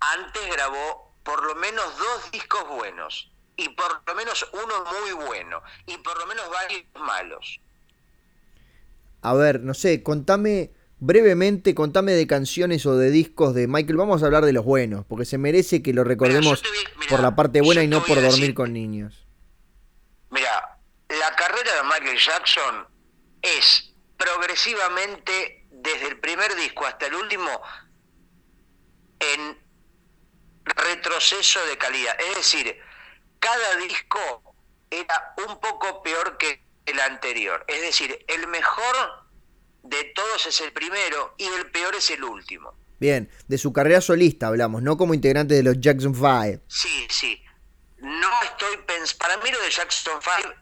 Antes grabó por lo menos dos discos buenos. Y por lo menos uno muy bueno. Y por lo menos varios malos. A ver, no sé, contame brevemente, contame de canciones o de discos de Michael. Vamos a hablar de los buenos, porque se merece que lo recordemos mirá, por la parte buena y no por dormir decir- con niños. Mira, la carrera de Michael Jackson es progresivamente, desde el primer disco hasta el último, en retroceso de calidad. Es decir, cada disco era un poco peor que el anterior. Es decir, el mejor de todos es el primero y el peor es el último. Bien, de su carrera solista hablamos, no como integrante de los Jackson 5. Sí, sí. No estoy pensando. Para mí lo de Jackson 5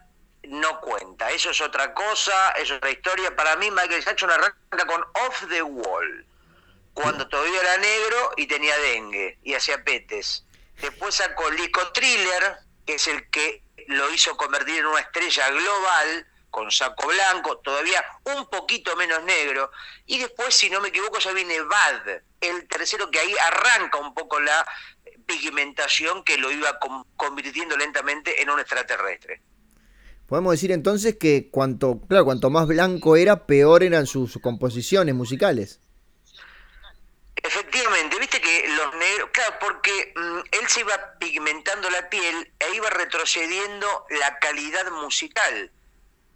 no cuenta. Eso es otra cosa, es otra historia. Para mí Michael Jackson arranca con Off the Wall. Cuando todavía era negro y tenía dengue y hacía petes. Después sacó Lico Thriller, que es el que lo hizo convertir en una estrella global, con saco blanco, todavía un poquito menos negro. Y después, si no me equivoco, ya viene Bad, el tercero que ahí arranca un poco la pigmentación que lo iba convirtiendo lentamente en un extraterrestre. Podemos decir entonces que cuanto, claro, cuanto más blanco era, peor eran sus composiciones musicales. Efectivamente, viste que los negros, claro, porque mm, él se iba pigmentando la piel e iba retrocediendo la calidad musical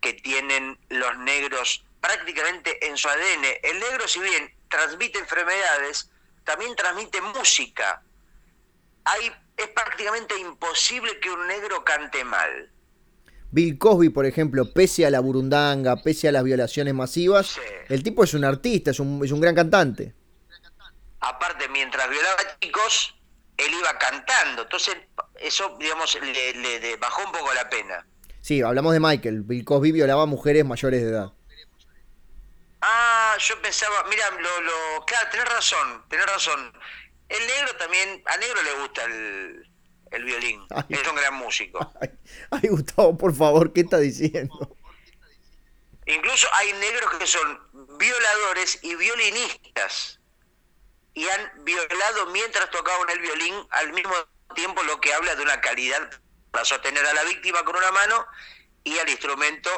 que tienen los negros prácticamente en su ADN. El negro, si bien transmite enfermedades, también transmite música. Hay, es prácticamente imposible que un negro cante mal. Bill Cosby, por ejemplo, pese a la burundanga, pese a las violaciones masivas, Sí. el tipo es un artista, es un, es un gran cantante. Aparte, mientras violaba chicos, él iba cantando. Entonces, eso, digamos, le, le- le bajó un poco la pena. Sí, hablamos de Michael. Bill Cosby violaba a mujeres mayores de edad. Ah, yo pensaba, mira, lo, lo, claro, tenés razón, tenés razón. El negro también, a negro le gusta el, el violín, Ay. es un gran músico. Ay, ay, Gustavo, por favor, ¿qué está diciendo? Incluso hay negros que son violadores y violinistas y han violado mientras tocaban el violín al mismo tiempo, lo que habla de una calidad para sostener a la víctima con una mano y al instrumento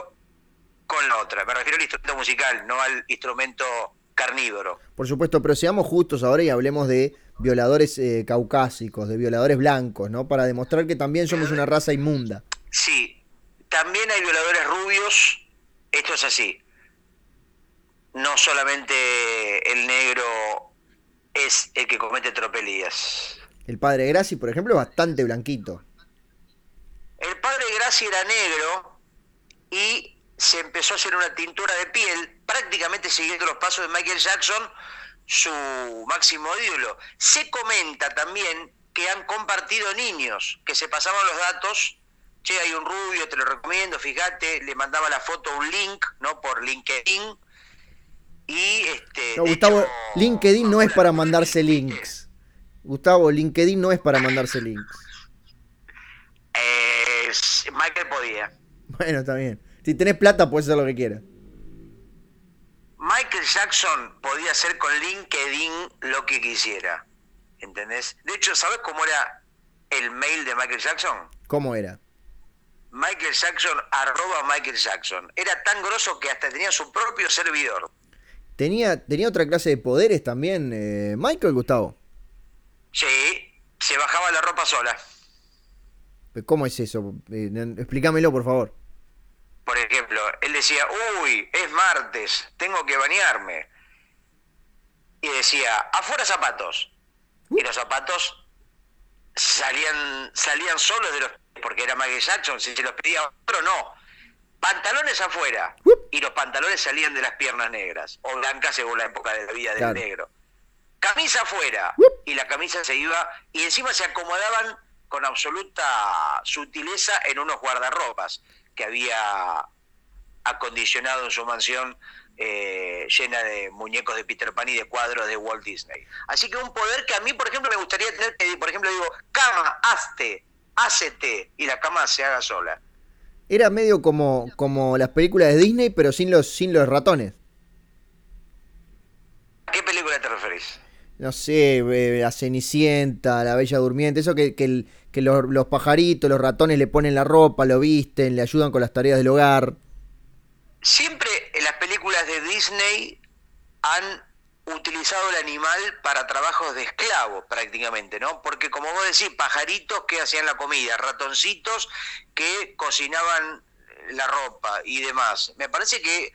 con la otra. Me refiero al instrumento musical, no al instrumento carnívoro. Por supuesto, pero seamos justos ahora y hablemos de violadores eh, caucásicos, de violadores blancos, ¿no? Para demostrar que también somos una raza inmunda. Sí, también hay violadores rubios, esto es así. No solamente el negro es el que comete tropelías. El padre Graci, por ejemplo, es bastante blanquito. El padre Graci era negro y se empezó a hacer una tintura de piel, prácticamente siguiendo los pasos de Michael Jackson, su máximo ídolo. Se comenta también que han compartido niños, que se pasaban los datos, che, hay un rubio, te lo recomiendo, fíjate, le mandaba la foto un link, ¿no? Por LinkedIn. Y este. No, Gustavo, hecho, LinkedIn no es para mandarse links. Gustavo, LinkedIn no es para mandarse links. eh, Michael podía. Bueno, está bien. Si tenés plata, puedes hacer lo que quieras. Michael Jackson podía hacer con LinkedIn lo que quisiera. ¿Entendés? De hecho, ¿sabes cómo era el mail de Michael Jackson? ¿Cómo era? Michael Jackson, arroba Michael Jackson. Era tan grosso que hasta tenía su propio servidor. Tenía, tenía otra clase de poderes también, eh, Michael Gustavo. Sí, se bajaba la ropa sola. ¿Cómo es eso? Eh, explícamelo, por favor. Por ejemplo, él decía, uy, es martes, tengo que bañarme. y decía, afuera zapatos. Y los zapatos salían, salían solos de los porque era Maggie Jackson, si se los pedía otro, no. Pantalones afuera. Y los pantalones salían de las piernas negras, o blancas según la época de la vida del negro. Camisa afuera. Y la camisa se iba, y encima se acomodaban con absoluta sutileza en unos guardarropas que había acondicionado en su mansión eh, llena de muñecos de Peter Pan y de cuadros de Walt Disney. Así que un poder que a mí, por ejemplo, me gustaría tener, que, por ejemplo, digo, cama, hazte, hácete, y la cama se haga sola. Era medio como, como las películas de Disney, pero sin los, sin los ratones. ¿A qué película te referís? No sé, eh, la Cenicienta, la Bella Durmiente, eso que, que, que los, los, pajaritos, los ratones le ponen la ropa, lo visten, le ayudan con las tareas del hogar. Siempre en las películas de Disney han utilizado el animal para trabajos de esclavo prácticamente, ¿no? Porque como vos decís, pajaritos que hacían la comida, ratoncitos que cocinaban la ropa y demás. Me parece que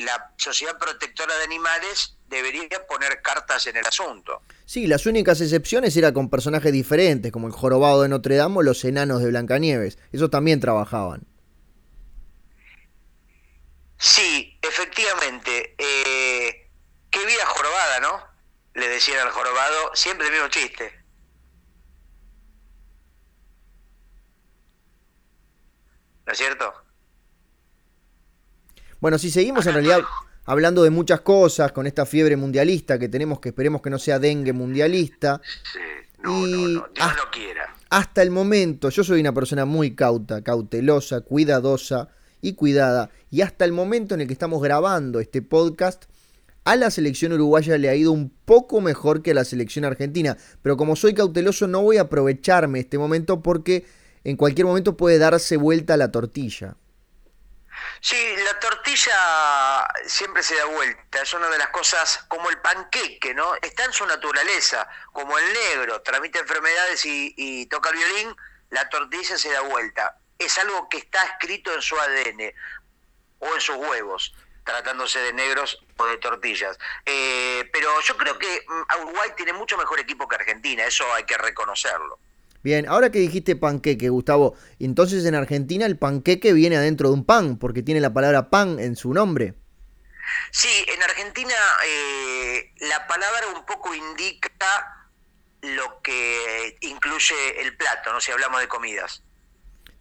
la Sociedad Protectora de Animales debería poner cartas en el asunto. Sí, las únicas excepciones eran con personajes diferentes, como el jorobado de Notre Dame o los enanos de Blancanieves. Esos también trabajaban. Sí, efectivamente. Eh, qué vida jorobada, ¿no? Le decían al jorobado, siempre el mismo chiste. ¿No es cierto? Bueno, si seguimos en realidad hablando de muchas cosas con esta fiebre mundialista que tenemos, que esperemos que no sea dengue mundialista. Sí, no, no, no, Dios no quiera. Hasta el momento, yo soy una persona muy cauta, cautelosa, cuidadosa y cuidada. Y hasta el momento en el que estamos grabando este podcast, a la selección uruguaya le ha ido un poco mejor que a la selección argentina. Pero como soy cauteloso no voy a aprovecharme este momento porque en cualquier momento puede darse vuelta la tortilla. Sí, la tortilla siempre se da vuelta, es una de las cosas como el panqueque, ¿no? Está en su naturaleza, como el negro, tramita enfermedades y, y toca el violín, la tortilla se da vuelta. Es algo que está escrito en su ADN o en sus huevos tratándose de negros o de tortillas. Eh, pero yo creo que mm, Uruguay tiene mucho mejor equipo que Argentina, eso hay que reconocerlo. Bien, ahora que dijiste panqueque, Gustavo, entonces en Argentina el panqueque viene adentro de un pan, porque tiene la palabra pan en su nombre. Sí, en Argentina eh, la palabra un poco indica lo que incluye el plato, ¿no? Si hablamos de comidas.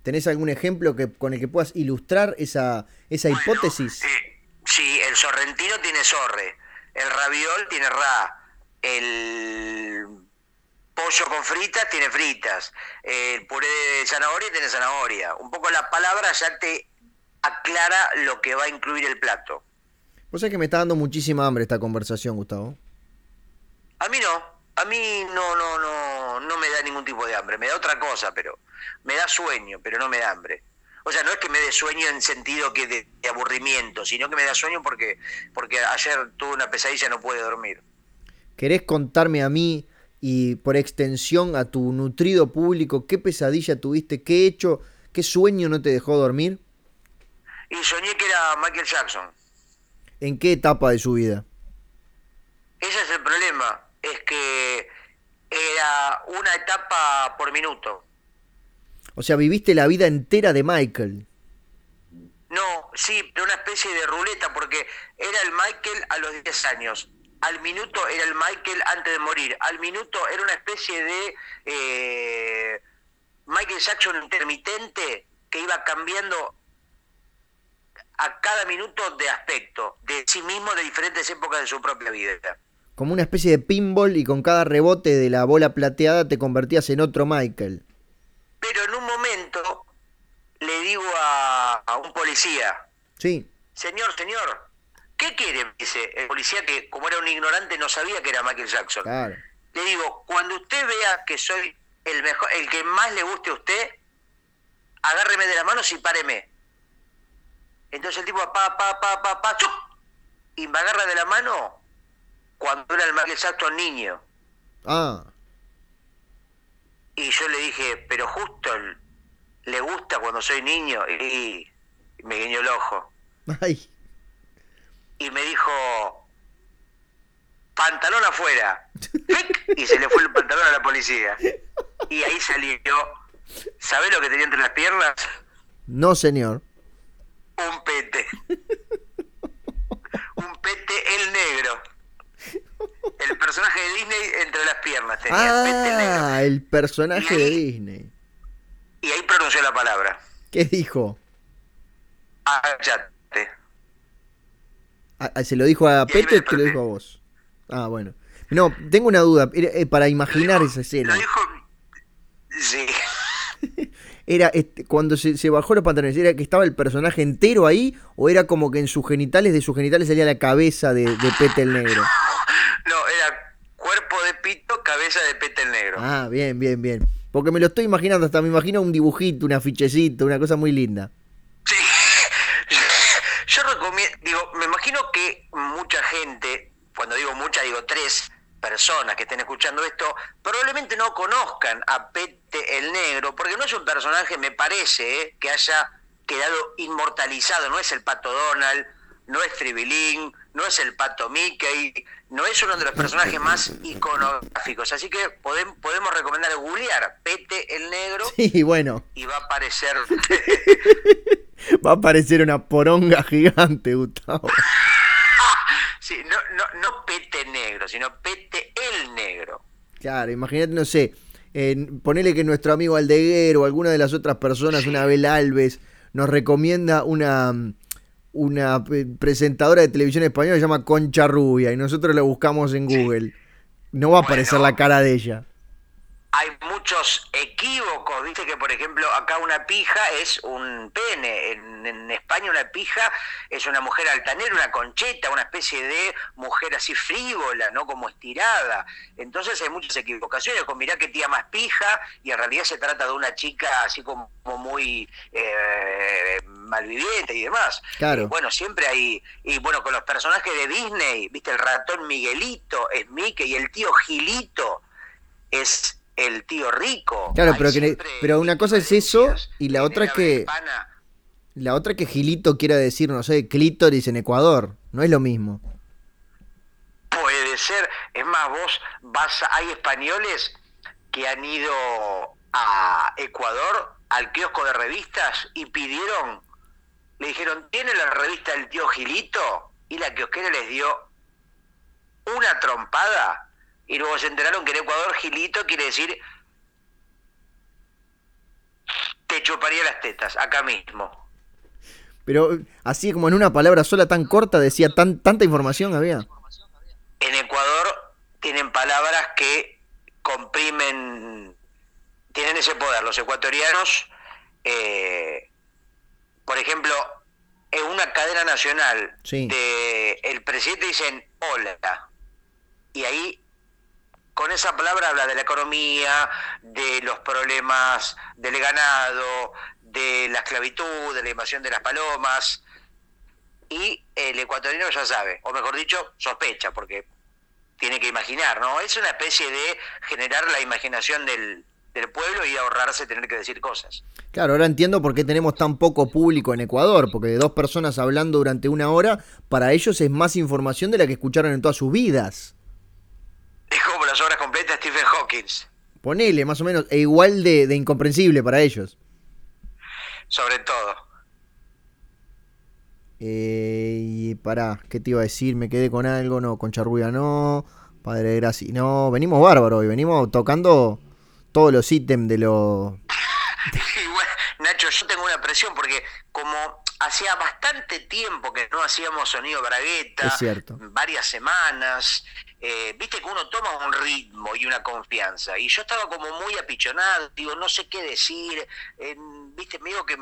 ¿Tenés algún ejemplo que, con el que puedas ilustrar esa, esa bueno, hipótesis? Eh, Sí, el sorrentino tiene sorre, el raviol tiene ra, el pollo con fritas tiene fritas, el puré de zanahoria tiene zanahoria. Un poco la palabra ya te aclara lo que va a incluir el plato. Vos sabés que me está dando muchísima hambre esta conversación, Gustavo. A mí no, a mí no, no, no, no me da ningún tipo de hambre, me da otra cosa, pero me da sueño, pero no me da hambre. O sea, no es que me dé sueño en sentido que de, de, aburrimiento, sino que me da sueño porque, porque ayer tuve una pesadilla y no pude dormir. ¿Querés contarme a mí y por extensión a tu nutrido público qué pesadilla tuviste, qué hecho, qué sueño no te dejó dormir? Y soñé que era Michael Jackson. ¿En qué etapa de su vida? Ese es el problema, es que era una etapa por minuto. O sea, viviste la vida entera de Michael. No, sí, pero una especie de ruleta, porque era el Michael a los 10 años. Al minuto era el Michael antes de morir. Al minuto era una especie de eh, Michael Jackson intermitente que iba cambiando a cada minuto de aspecto, de sí mismo, de diferentes épocas de su propia vida. Como una especie de pinball y con cada rebote de la bola plateada te convertías en otro Michael pero en un momento le digo a, un policía, sí. señor, señor, ¿qué quiere? Dice el policía que como era un ignorante no sabía que era Michael Jackson. Claro. Le digo, cuando usted vea que soy el mejor, el que más le guste a usted, agárreme de la mano y páreme. Entonces el tipo pa pa pa pa pa ¡chup! y me agarra de la mano cuando era el Michael Jackson niño. Ah. Y yo le dije, pero justo le gusta cuando soy niño. Y me guiñó el ojo. Ay. Y me dijo, pantalón afuera. Y se le fue el pantalón a la policía. Y ahí salió. ¿Sabés lo que tenía entre las piernas? No, señor. Un pete. Un pete el negro. El personaje de Disney entre las piernas tenía. Ah, pete el negro. el personaje de Disney. Y ahí pronunció la palabra. ¿Qué dijo? Ah, ah, ¿Se lo dijo a Pete o te lo dijo a vos? Ah, bueno. No, tengo una duda. Eh, para imaginar esa escena. Lo dijo. Sí. Era este, cuando se, se bajó los pantalones, ¿era que estaba el personaje entero ahí? ¿O era como que en sus genitales, de sus genitales salía la cabeza de, de Pete el negro? No, era cuerpo de pito, cabeza de pete el negro. Ah, bien, bien, bien. Porque me lo estoy imaginando, hasta me imagino un dibujito, un afichecito, una cosa muy linda. Digo, me imagino que mucha gente, cuando digo mucha, digo tres personas que estén escuchando esto, probablemente no conozcan a Pete el Negro, porque no es un personaje, me parece, eh, que haya quedado inmortalizado, no es el Pato Donald, no es Tribilín, no es el Pato Mickey, no es uno de los personajes más iconográficos, así que podem- podemos recomendar googlear Pete el Negro Sí, bueno, y va a aparecer va a aparecer una poronga gigante, Gustavo. Sí, no, no, no pete negro, sino pete el negro. Claro, imagínate, no sé, eh, ponele que nuestro amigo Aldeguer o alguna de las otras personas, una Abel Alves, nos recomienda una, una eh, presentadora de televisión española que se llama Concha Rubia y nosotros la buscamos en Google. No va a aparecer Bueno. la cara de ella. Hay muchos equívocos, viste que por ejemplo acá una pija es un pene, en, en España una pija es una mujer altanera, una concheta, una especie de mujer así frívola, ¿no? Como estirada. Entonces hay muchas equivocaciones, con mirá que tía más pija y en realidad se trata de una chica así como muy eh, malviviente y demás. Claro. Y bueno, siempre hay, y bueno, con los personajes de Disney, viste, el ratón Miguelito es Mickey y el tío Gilito es el tío rico. Claro, Hay pero que pero una cosa es eso, y la otra es que- hispana. La otra que Gilito quiera decir, no sé, clítoris en Ecuador. No es lo mismo. Puede ser, es más, vos vas, a- hay españoles que han ido a Ecuador al kiosco de revistas y pidieron, le dijeron, ¿tiene la revista del tío Gilito? Y la kiosquera les dio una trompada y luego se enteraron que en Ecuador Gilito quiere decir te chuparía las tetas, acá mismo. Pero así como en una palabra sola tan corta decía tan, tanta información había. en Ecuador tienen palabras que comprimen, tienen ese poder. Los ecuatorianos, eh, por ejemplo, en una cadena nacional Sí. de el presidente dicen hola y ahí con esa palabra habla de la economía, de los problemas del ganado, de la esclavitud, de la invasión de las palomas y el ecuatoriano ya sabe, o mejor dicho, sospecha, porque tiene que imaginar, ¿no? Es una especie de generar la imaginación del, del pueblo y ahorrarse tener que decir cosas. Claro, ahora entiendo por qué tenemos tan poco público en Ecuador, porque de dos personas hablando durante una hora, para ellos es más información de la que escucharon en todas sus vidas. Es como las obras completas de Stephen Hawking, Ponele, más o menos, e igual de, de incomprensible para ellos. sobre todo. Eh, y pará, ¿qué te iba a decir? Me quedé con algo, no, con Charrubia no, Padre de Gracia, no, venimos bárbaro hoy, venimos tocando todos los ítems de lo... Igual, Nacho, yo tengo una presión porque como hacía bastante tiempo que no hacíamos sonido bragueta, Es cierto. varias semanas, eh, viste que uno toma un ritmo y una confianza. Y yo estaba como muy apichonado, digo, no sé qué decir, eh, viste, me digo que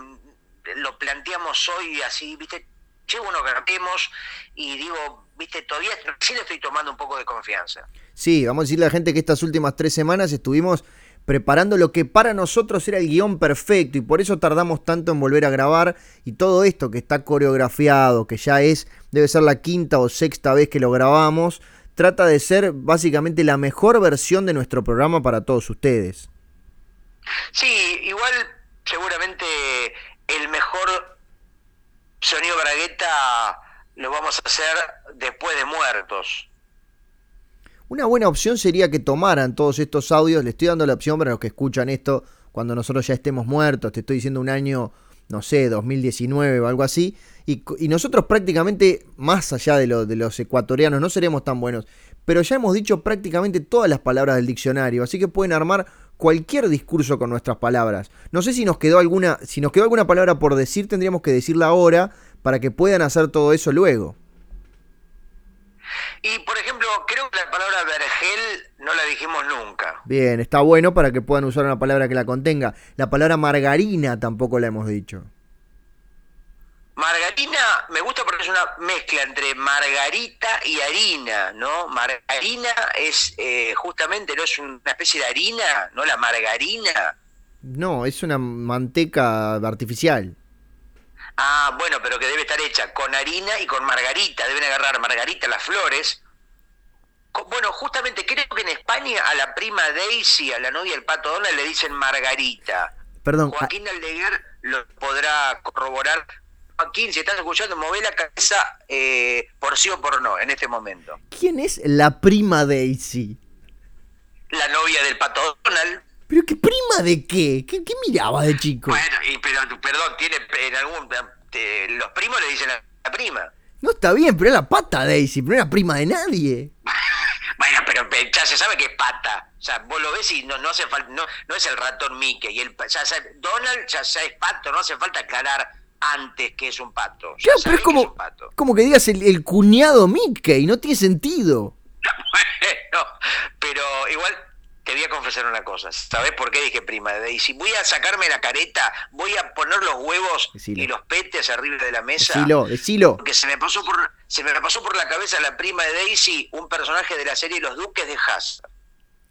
lo planteamos hoy así, viste, che, bueno, grabemos y digo, viste, todavía sí le estoy tomando un poco de confianza. Sí, vamos a decirle a la gente que estas últimas tres semanas estuvimos preparando lo que para nosotros era el guion perfecto y por eso tardamos tanto en volver a grabar y todo esto que está coreografiado, que ya es, debe ser la quinta o sexta vez que lo grabamos, trata de ser básicamente la mejor versión de nuestro programa para todos ustedes. Sí, igual seguramente el mejor sonido bragueta lo vamos a hacer después de muertos. Una buena opción sería que tomaran todos estos audios, le estoy dando la opción para los que escuchan esto cuando nosotros ya estemos muertos, te estoy diciendo un año, no sé, 2019 o algo así, y, nosotros prácticamente, más allá de, lo, de los ecuatorianos, no seremos tan buenos, pero ya hemos dicho prácticamente todas las palabras del diccionario, así que pueden armar cualquier discurso con nuestras palabras. No sé si nos quedó alguna, si nos quedó alguna palabra por decir, tendríamos que decirla ahora para que puedan hacer todo eso luego. Y por ejemplo, creo que la palabra vergel no la dijimos nunca. Bien, está bueno para que puedan usar una palabra que la contenga. La palabra margarina tampoco la hemos dicho. Margarina me gusta porque es una mezcla entre margarita y harina, ¿no? Margarina es eh, justamente, ¿no es una especie de harina, no la margarina? No, es una manteca artificial. Ah, bueno, pero que debe estar hecha con harina y con margarita. Deben agarrar margarita, las flores. Bueno, justamente creo que en España a la prima Daisy, a la novia del pato Donald, le dicen margarita. Perdón. Joaquín Aldeguer lo podrá corroborar. Joaquín, si estás escuchando, move la cabeza eh, por sí o por no en este momento. ¿Quién es la prima Daisy? La novia del pato Donald. ¿Pero qué prima de qué? ¿Qué, miraba de chico? Bueno, y, pero, perdón, tiene en algún. los primos le dicen a la prima. No está bien, pero es la pata Daisy, pero no era prima de nadie. bueno, pero ya se sabe que es pata. O sea, vos lo ves y no, no hace falta, no, no es el ratón Mickey. Y el, ya Donald ya, es pato, no hace falta aclarar antes que es un pato. Ya pero es como, como que digas el, el cuñado Mickey, no tiene sentido. bueno, pero igual te voy a confesar una cosa. ¿Sabes por qué dije prima de Daisy? Voy a sacarme la careta, voy a poner los huevos y los petes arriba de la mesa. Decilo, decilo. Porque se me pasó por se me pasó por la cabeza la prima de Daisy, un personaje de la serie Los Duques de Hazard.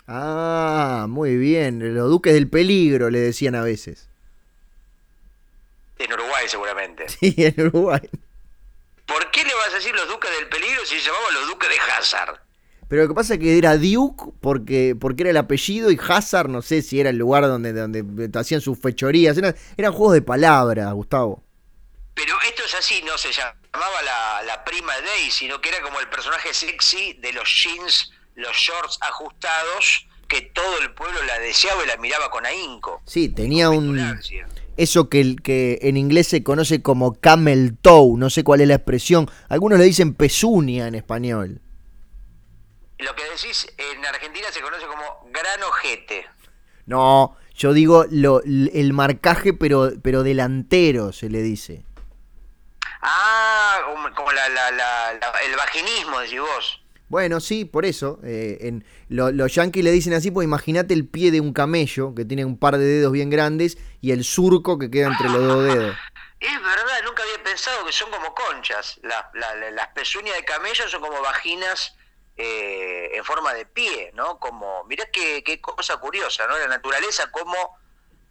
Ah, muy bien. Los Duques del Peligro le decían a veces. En Uruguay seguramente. Sí, en Uruguay. ¿Por qué le vas a decir los Duques del Peligro si se llamaban los Duques de Hazard? Pero lo que pasa es que era Duke porque, porque era el apellido y Hazard, no sé si era el lugar donde, donde hacían sus fechorías. Eran, eran juegos de palabras, Gustavo. Pero esto es así, no se llamaba la, la prima Day, sino que era como el personaje sexy de los jeans, los shorts ajustados, que todo el pueblo la deseaba y la miraba con ahínco. Sí, tenía un... Eso que, que en inglés se conoce como camel toe, no sé cuál es la expresión. Algunos le dicen pezuña en español. Lo que decís en Argentina se conoce como gran ojete. No, yo digo lo, el marcaje, pero, pero delantero se le dice. Ah, como el vaginismo, decís vos. Bueno, sí, por eso. Eh, en, los yankees le dicen así, pues imagínate el pie de un camello que tiene un par de dedos bien grandes y el surco que queda entre los dos dedos. Es verdad, nunca había pensado que son como conchas. las pezuñas de camello son como vaginas eh, en forma de pie, ¿no? Como, mirá qué, qué cosa curiosa, ¿no? La naturaleza como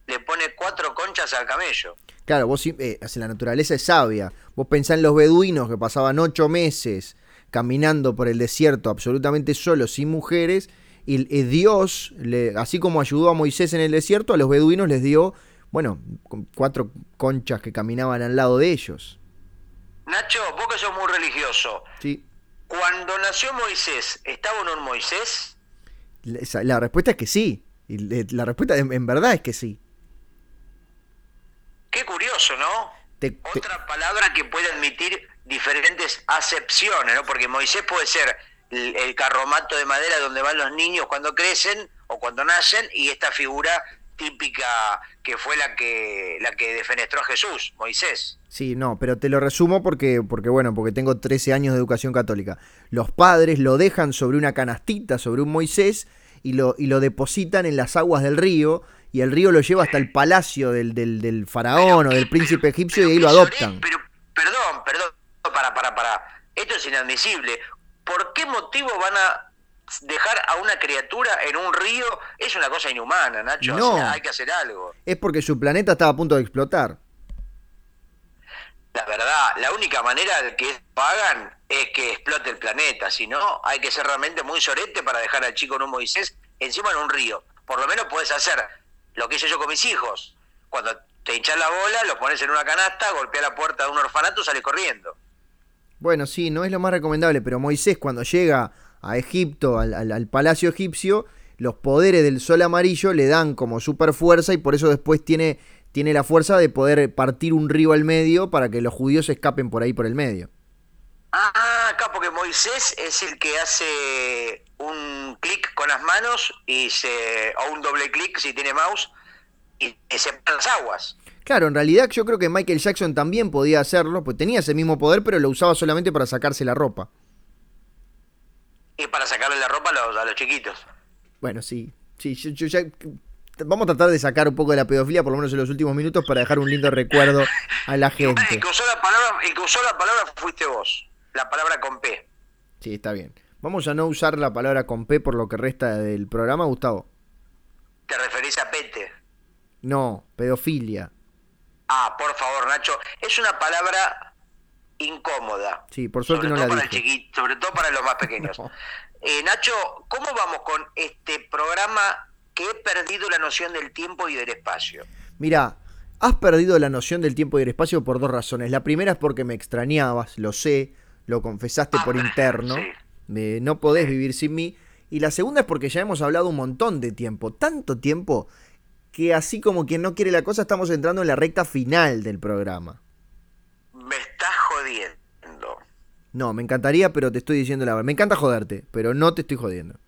le pone cuatro conchas al camello. Claro, vos eh, la naturaleza es sabia. Vos pensás en los beduinos que pasaban ocho meses caminando por el desierto absolutamente solos, sin mujeres, y Dios, le, así como ayudó a Moisés en el desierto, a los beduinos les dio, bueno, cuatro conchas que caminaban al lado de ellos. Nacho, vos que sos muy religioso. Sí. Cuando nació Moisés, ¿estaba en un Moisés? La, respuesta es que sí. Y la respuesta en, verdad es que sí. Qué curioso, ¿no? Otra palabra que puede admitir diferentes acepciones, ¿no? Porque Moisés puede ser el, carromato de madera donde van los niños cuando crecen o cuando nacen y esta figura típica que fue la que la que defenestró a Jesús, Moisés. Sí, no, pero te lo resumo porque, porque bueno, porque tengo 13 años de educación católica. Los padres lo dejan sobre una canastita, sobre un Moisés, y lo, y lo depositan en las aguas del río, y el río lo lleva hasta el palacio del, del, faraón o del príncipe egipcio y ahí lo adoptan. Pero, perdón, perdón, para, para, para. Esto es inadmisible. ¿Por qué motivo van a dejar a una criatura en un río? Es una cosa inhumana, Nacho. No, hay que hacer algo. Es porque su planeta estaba a punto de explotar la verdad, la única manera de que hagan es que explote el planeta, si no, hay que ser realmente muy sorete para dejar al chico en un Moisés encima en un río. Por lo menos puedes hacer lo que hice yo con mis hijos. Cuando te hinchas la bola, lo pones en una canasta, golpea la puerta de un orfanato, sales corriendo. Bueno, sí, no es lo más recomendable, pero Moisés cuando llega a Egipto, al, palacio egipcio, los poderes del sol amarillo le dan como super fuerza y por eso después tiene, tiene la fuerza de poder partir un río al medio para que los judíos escapen por ahí por el medio. Ah, acá porque Moisés es el que hace un clic con las manos y se o un doble clic si tiene mouse y, se separan las aguas. Claro, en realidad yo creo que Michael Jackson también podía hacerlo, pues tenía ese mismo poder, pero lo usaba solamente para sacarse la ropa. Y para sacarle la ropa a los, chiquitos. Bueno, sí. Sí, yo, ya vamos a tratar de sacar un poco de la pedofilia, por lo menos en los últimos minutos, para dejar un lindo recuerdo a la gente. El que usó la palabra, el que usó la palabra fuiste vos la palabra con P. Sí, está bien. Vamos a no usar la palabra con P por lo que resta del programa, Gustavo. ¿Te referís a pete? No, pedofilia. Ah, por favor, Nacho. Es una palabra incómoda. Sí, por suerte no la para sobre todo para los más pequeños. Eh, Nacho, ¿cómo vamos con este programa que he perdido la noción del tiempo y del espacio? Mira, has perdido la noción del tiempo y del espacio por dos razones. La primera es porque me extrañabas, lo sé, lo confesaste por ah, interno, no podés vivir sin mí. Y la segunda es porque ya hemos hablado un montón de tiempo, tanto tiempo, que así como quien no quiere la cosa, estamos entrando en la recta final del programa. Me estás jodiendo. No, me encantaría, pero te estoy diciendo la verdad. Me encanta joderte, pero no te estoy jodiendo.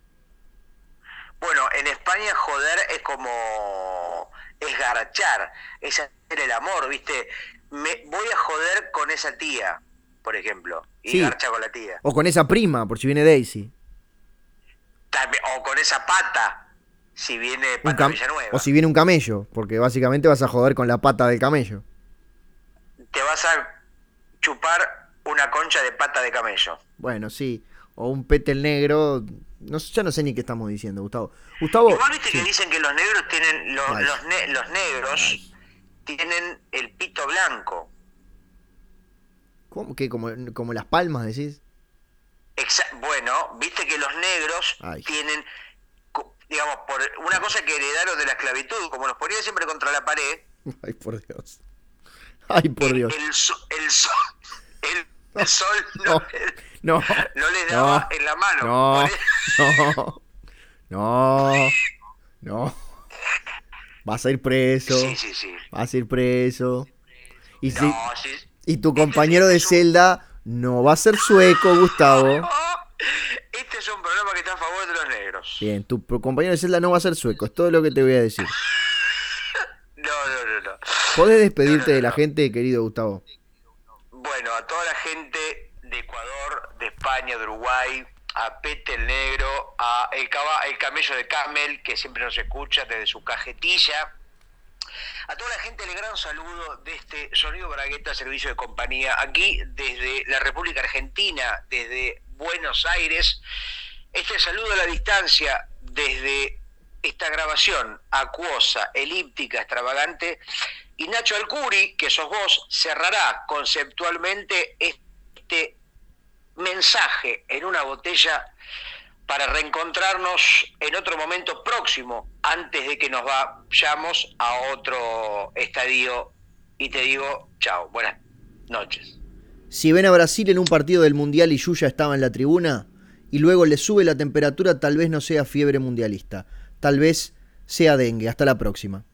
Bueno, en España joder es como es garchar, es hacer el amor, ¿viste? Me voy a joder con esa tía por ejemplo, y garcha con la tía. O con esa prima, por si viene Daisy. o con esa pata, si viene Pata Villanueva. O si viene un camello, porque básicamente vas a joder con la pata del camello. Te vas a chupar una concha de pata de camello. Bueno, sí. O un petel negro. No, ya no sé ni qué estamos diciendo, Gustavo. Gustavo. Viste que dicen que los negros tienen. Los, los, negros tienen el pito blanco. ¿Cómo? ¿Qué? ¿Como, como las palmas decís? bueno, viste que los negros tienen, digamos, por una cosa que heredaron de la esclavitud, como los ponían siempre contra la pared. Ay, por Dios. Ay, por Dios. El, el sol no, no, no, les daba en la mano. No, no, no, no. Vas a ir preso. Sí, sí, sí. Vas a ir preso. Y no, si, sí y tu compañero de celda no va a ser sueco, Gustavo. Este es un programa que está a favor de los negros. Bien, tu compañero de celda no va a ser sueco, es todo lo que te voy a decir. No, no, no, no. ¿Podés despedirte de la gente, querido Gustavo? Bueno, a toda la gente de Ecuador, de España, de Uruguay, a Pete el Negro, a el, el camello de Camel, que siempre nos escucha desde su cajetilla a toda la gente, el gran saludo de este Sonido Bragueta Servicio de Compañía, aquí desde la República Argentina, desde Buenos Aires. Este saludo a la distancia desde esta grabación acuosa, elíptica, extravagante. Y Nacho Alcuri, que sos vos, cerrará conceptualmente este mensaje en una botella para reencontrarnos en otro momento próximo, antes de que nos vayamos a otro estadio. Y te digo, chao, buenas noches. Si ven a Brasil en un partido del Mundial y Yuya estaba en la tribuna, y luego le sube la temperatura, tal vez no sea fiebre mundialista, tal vez sea dengue. Hasta la próxima.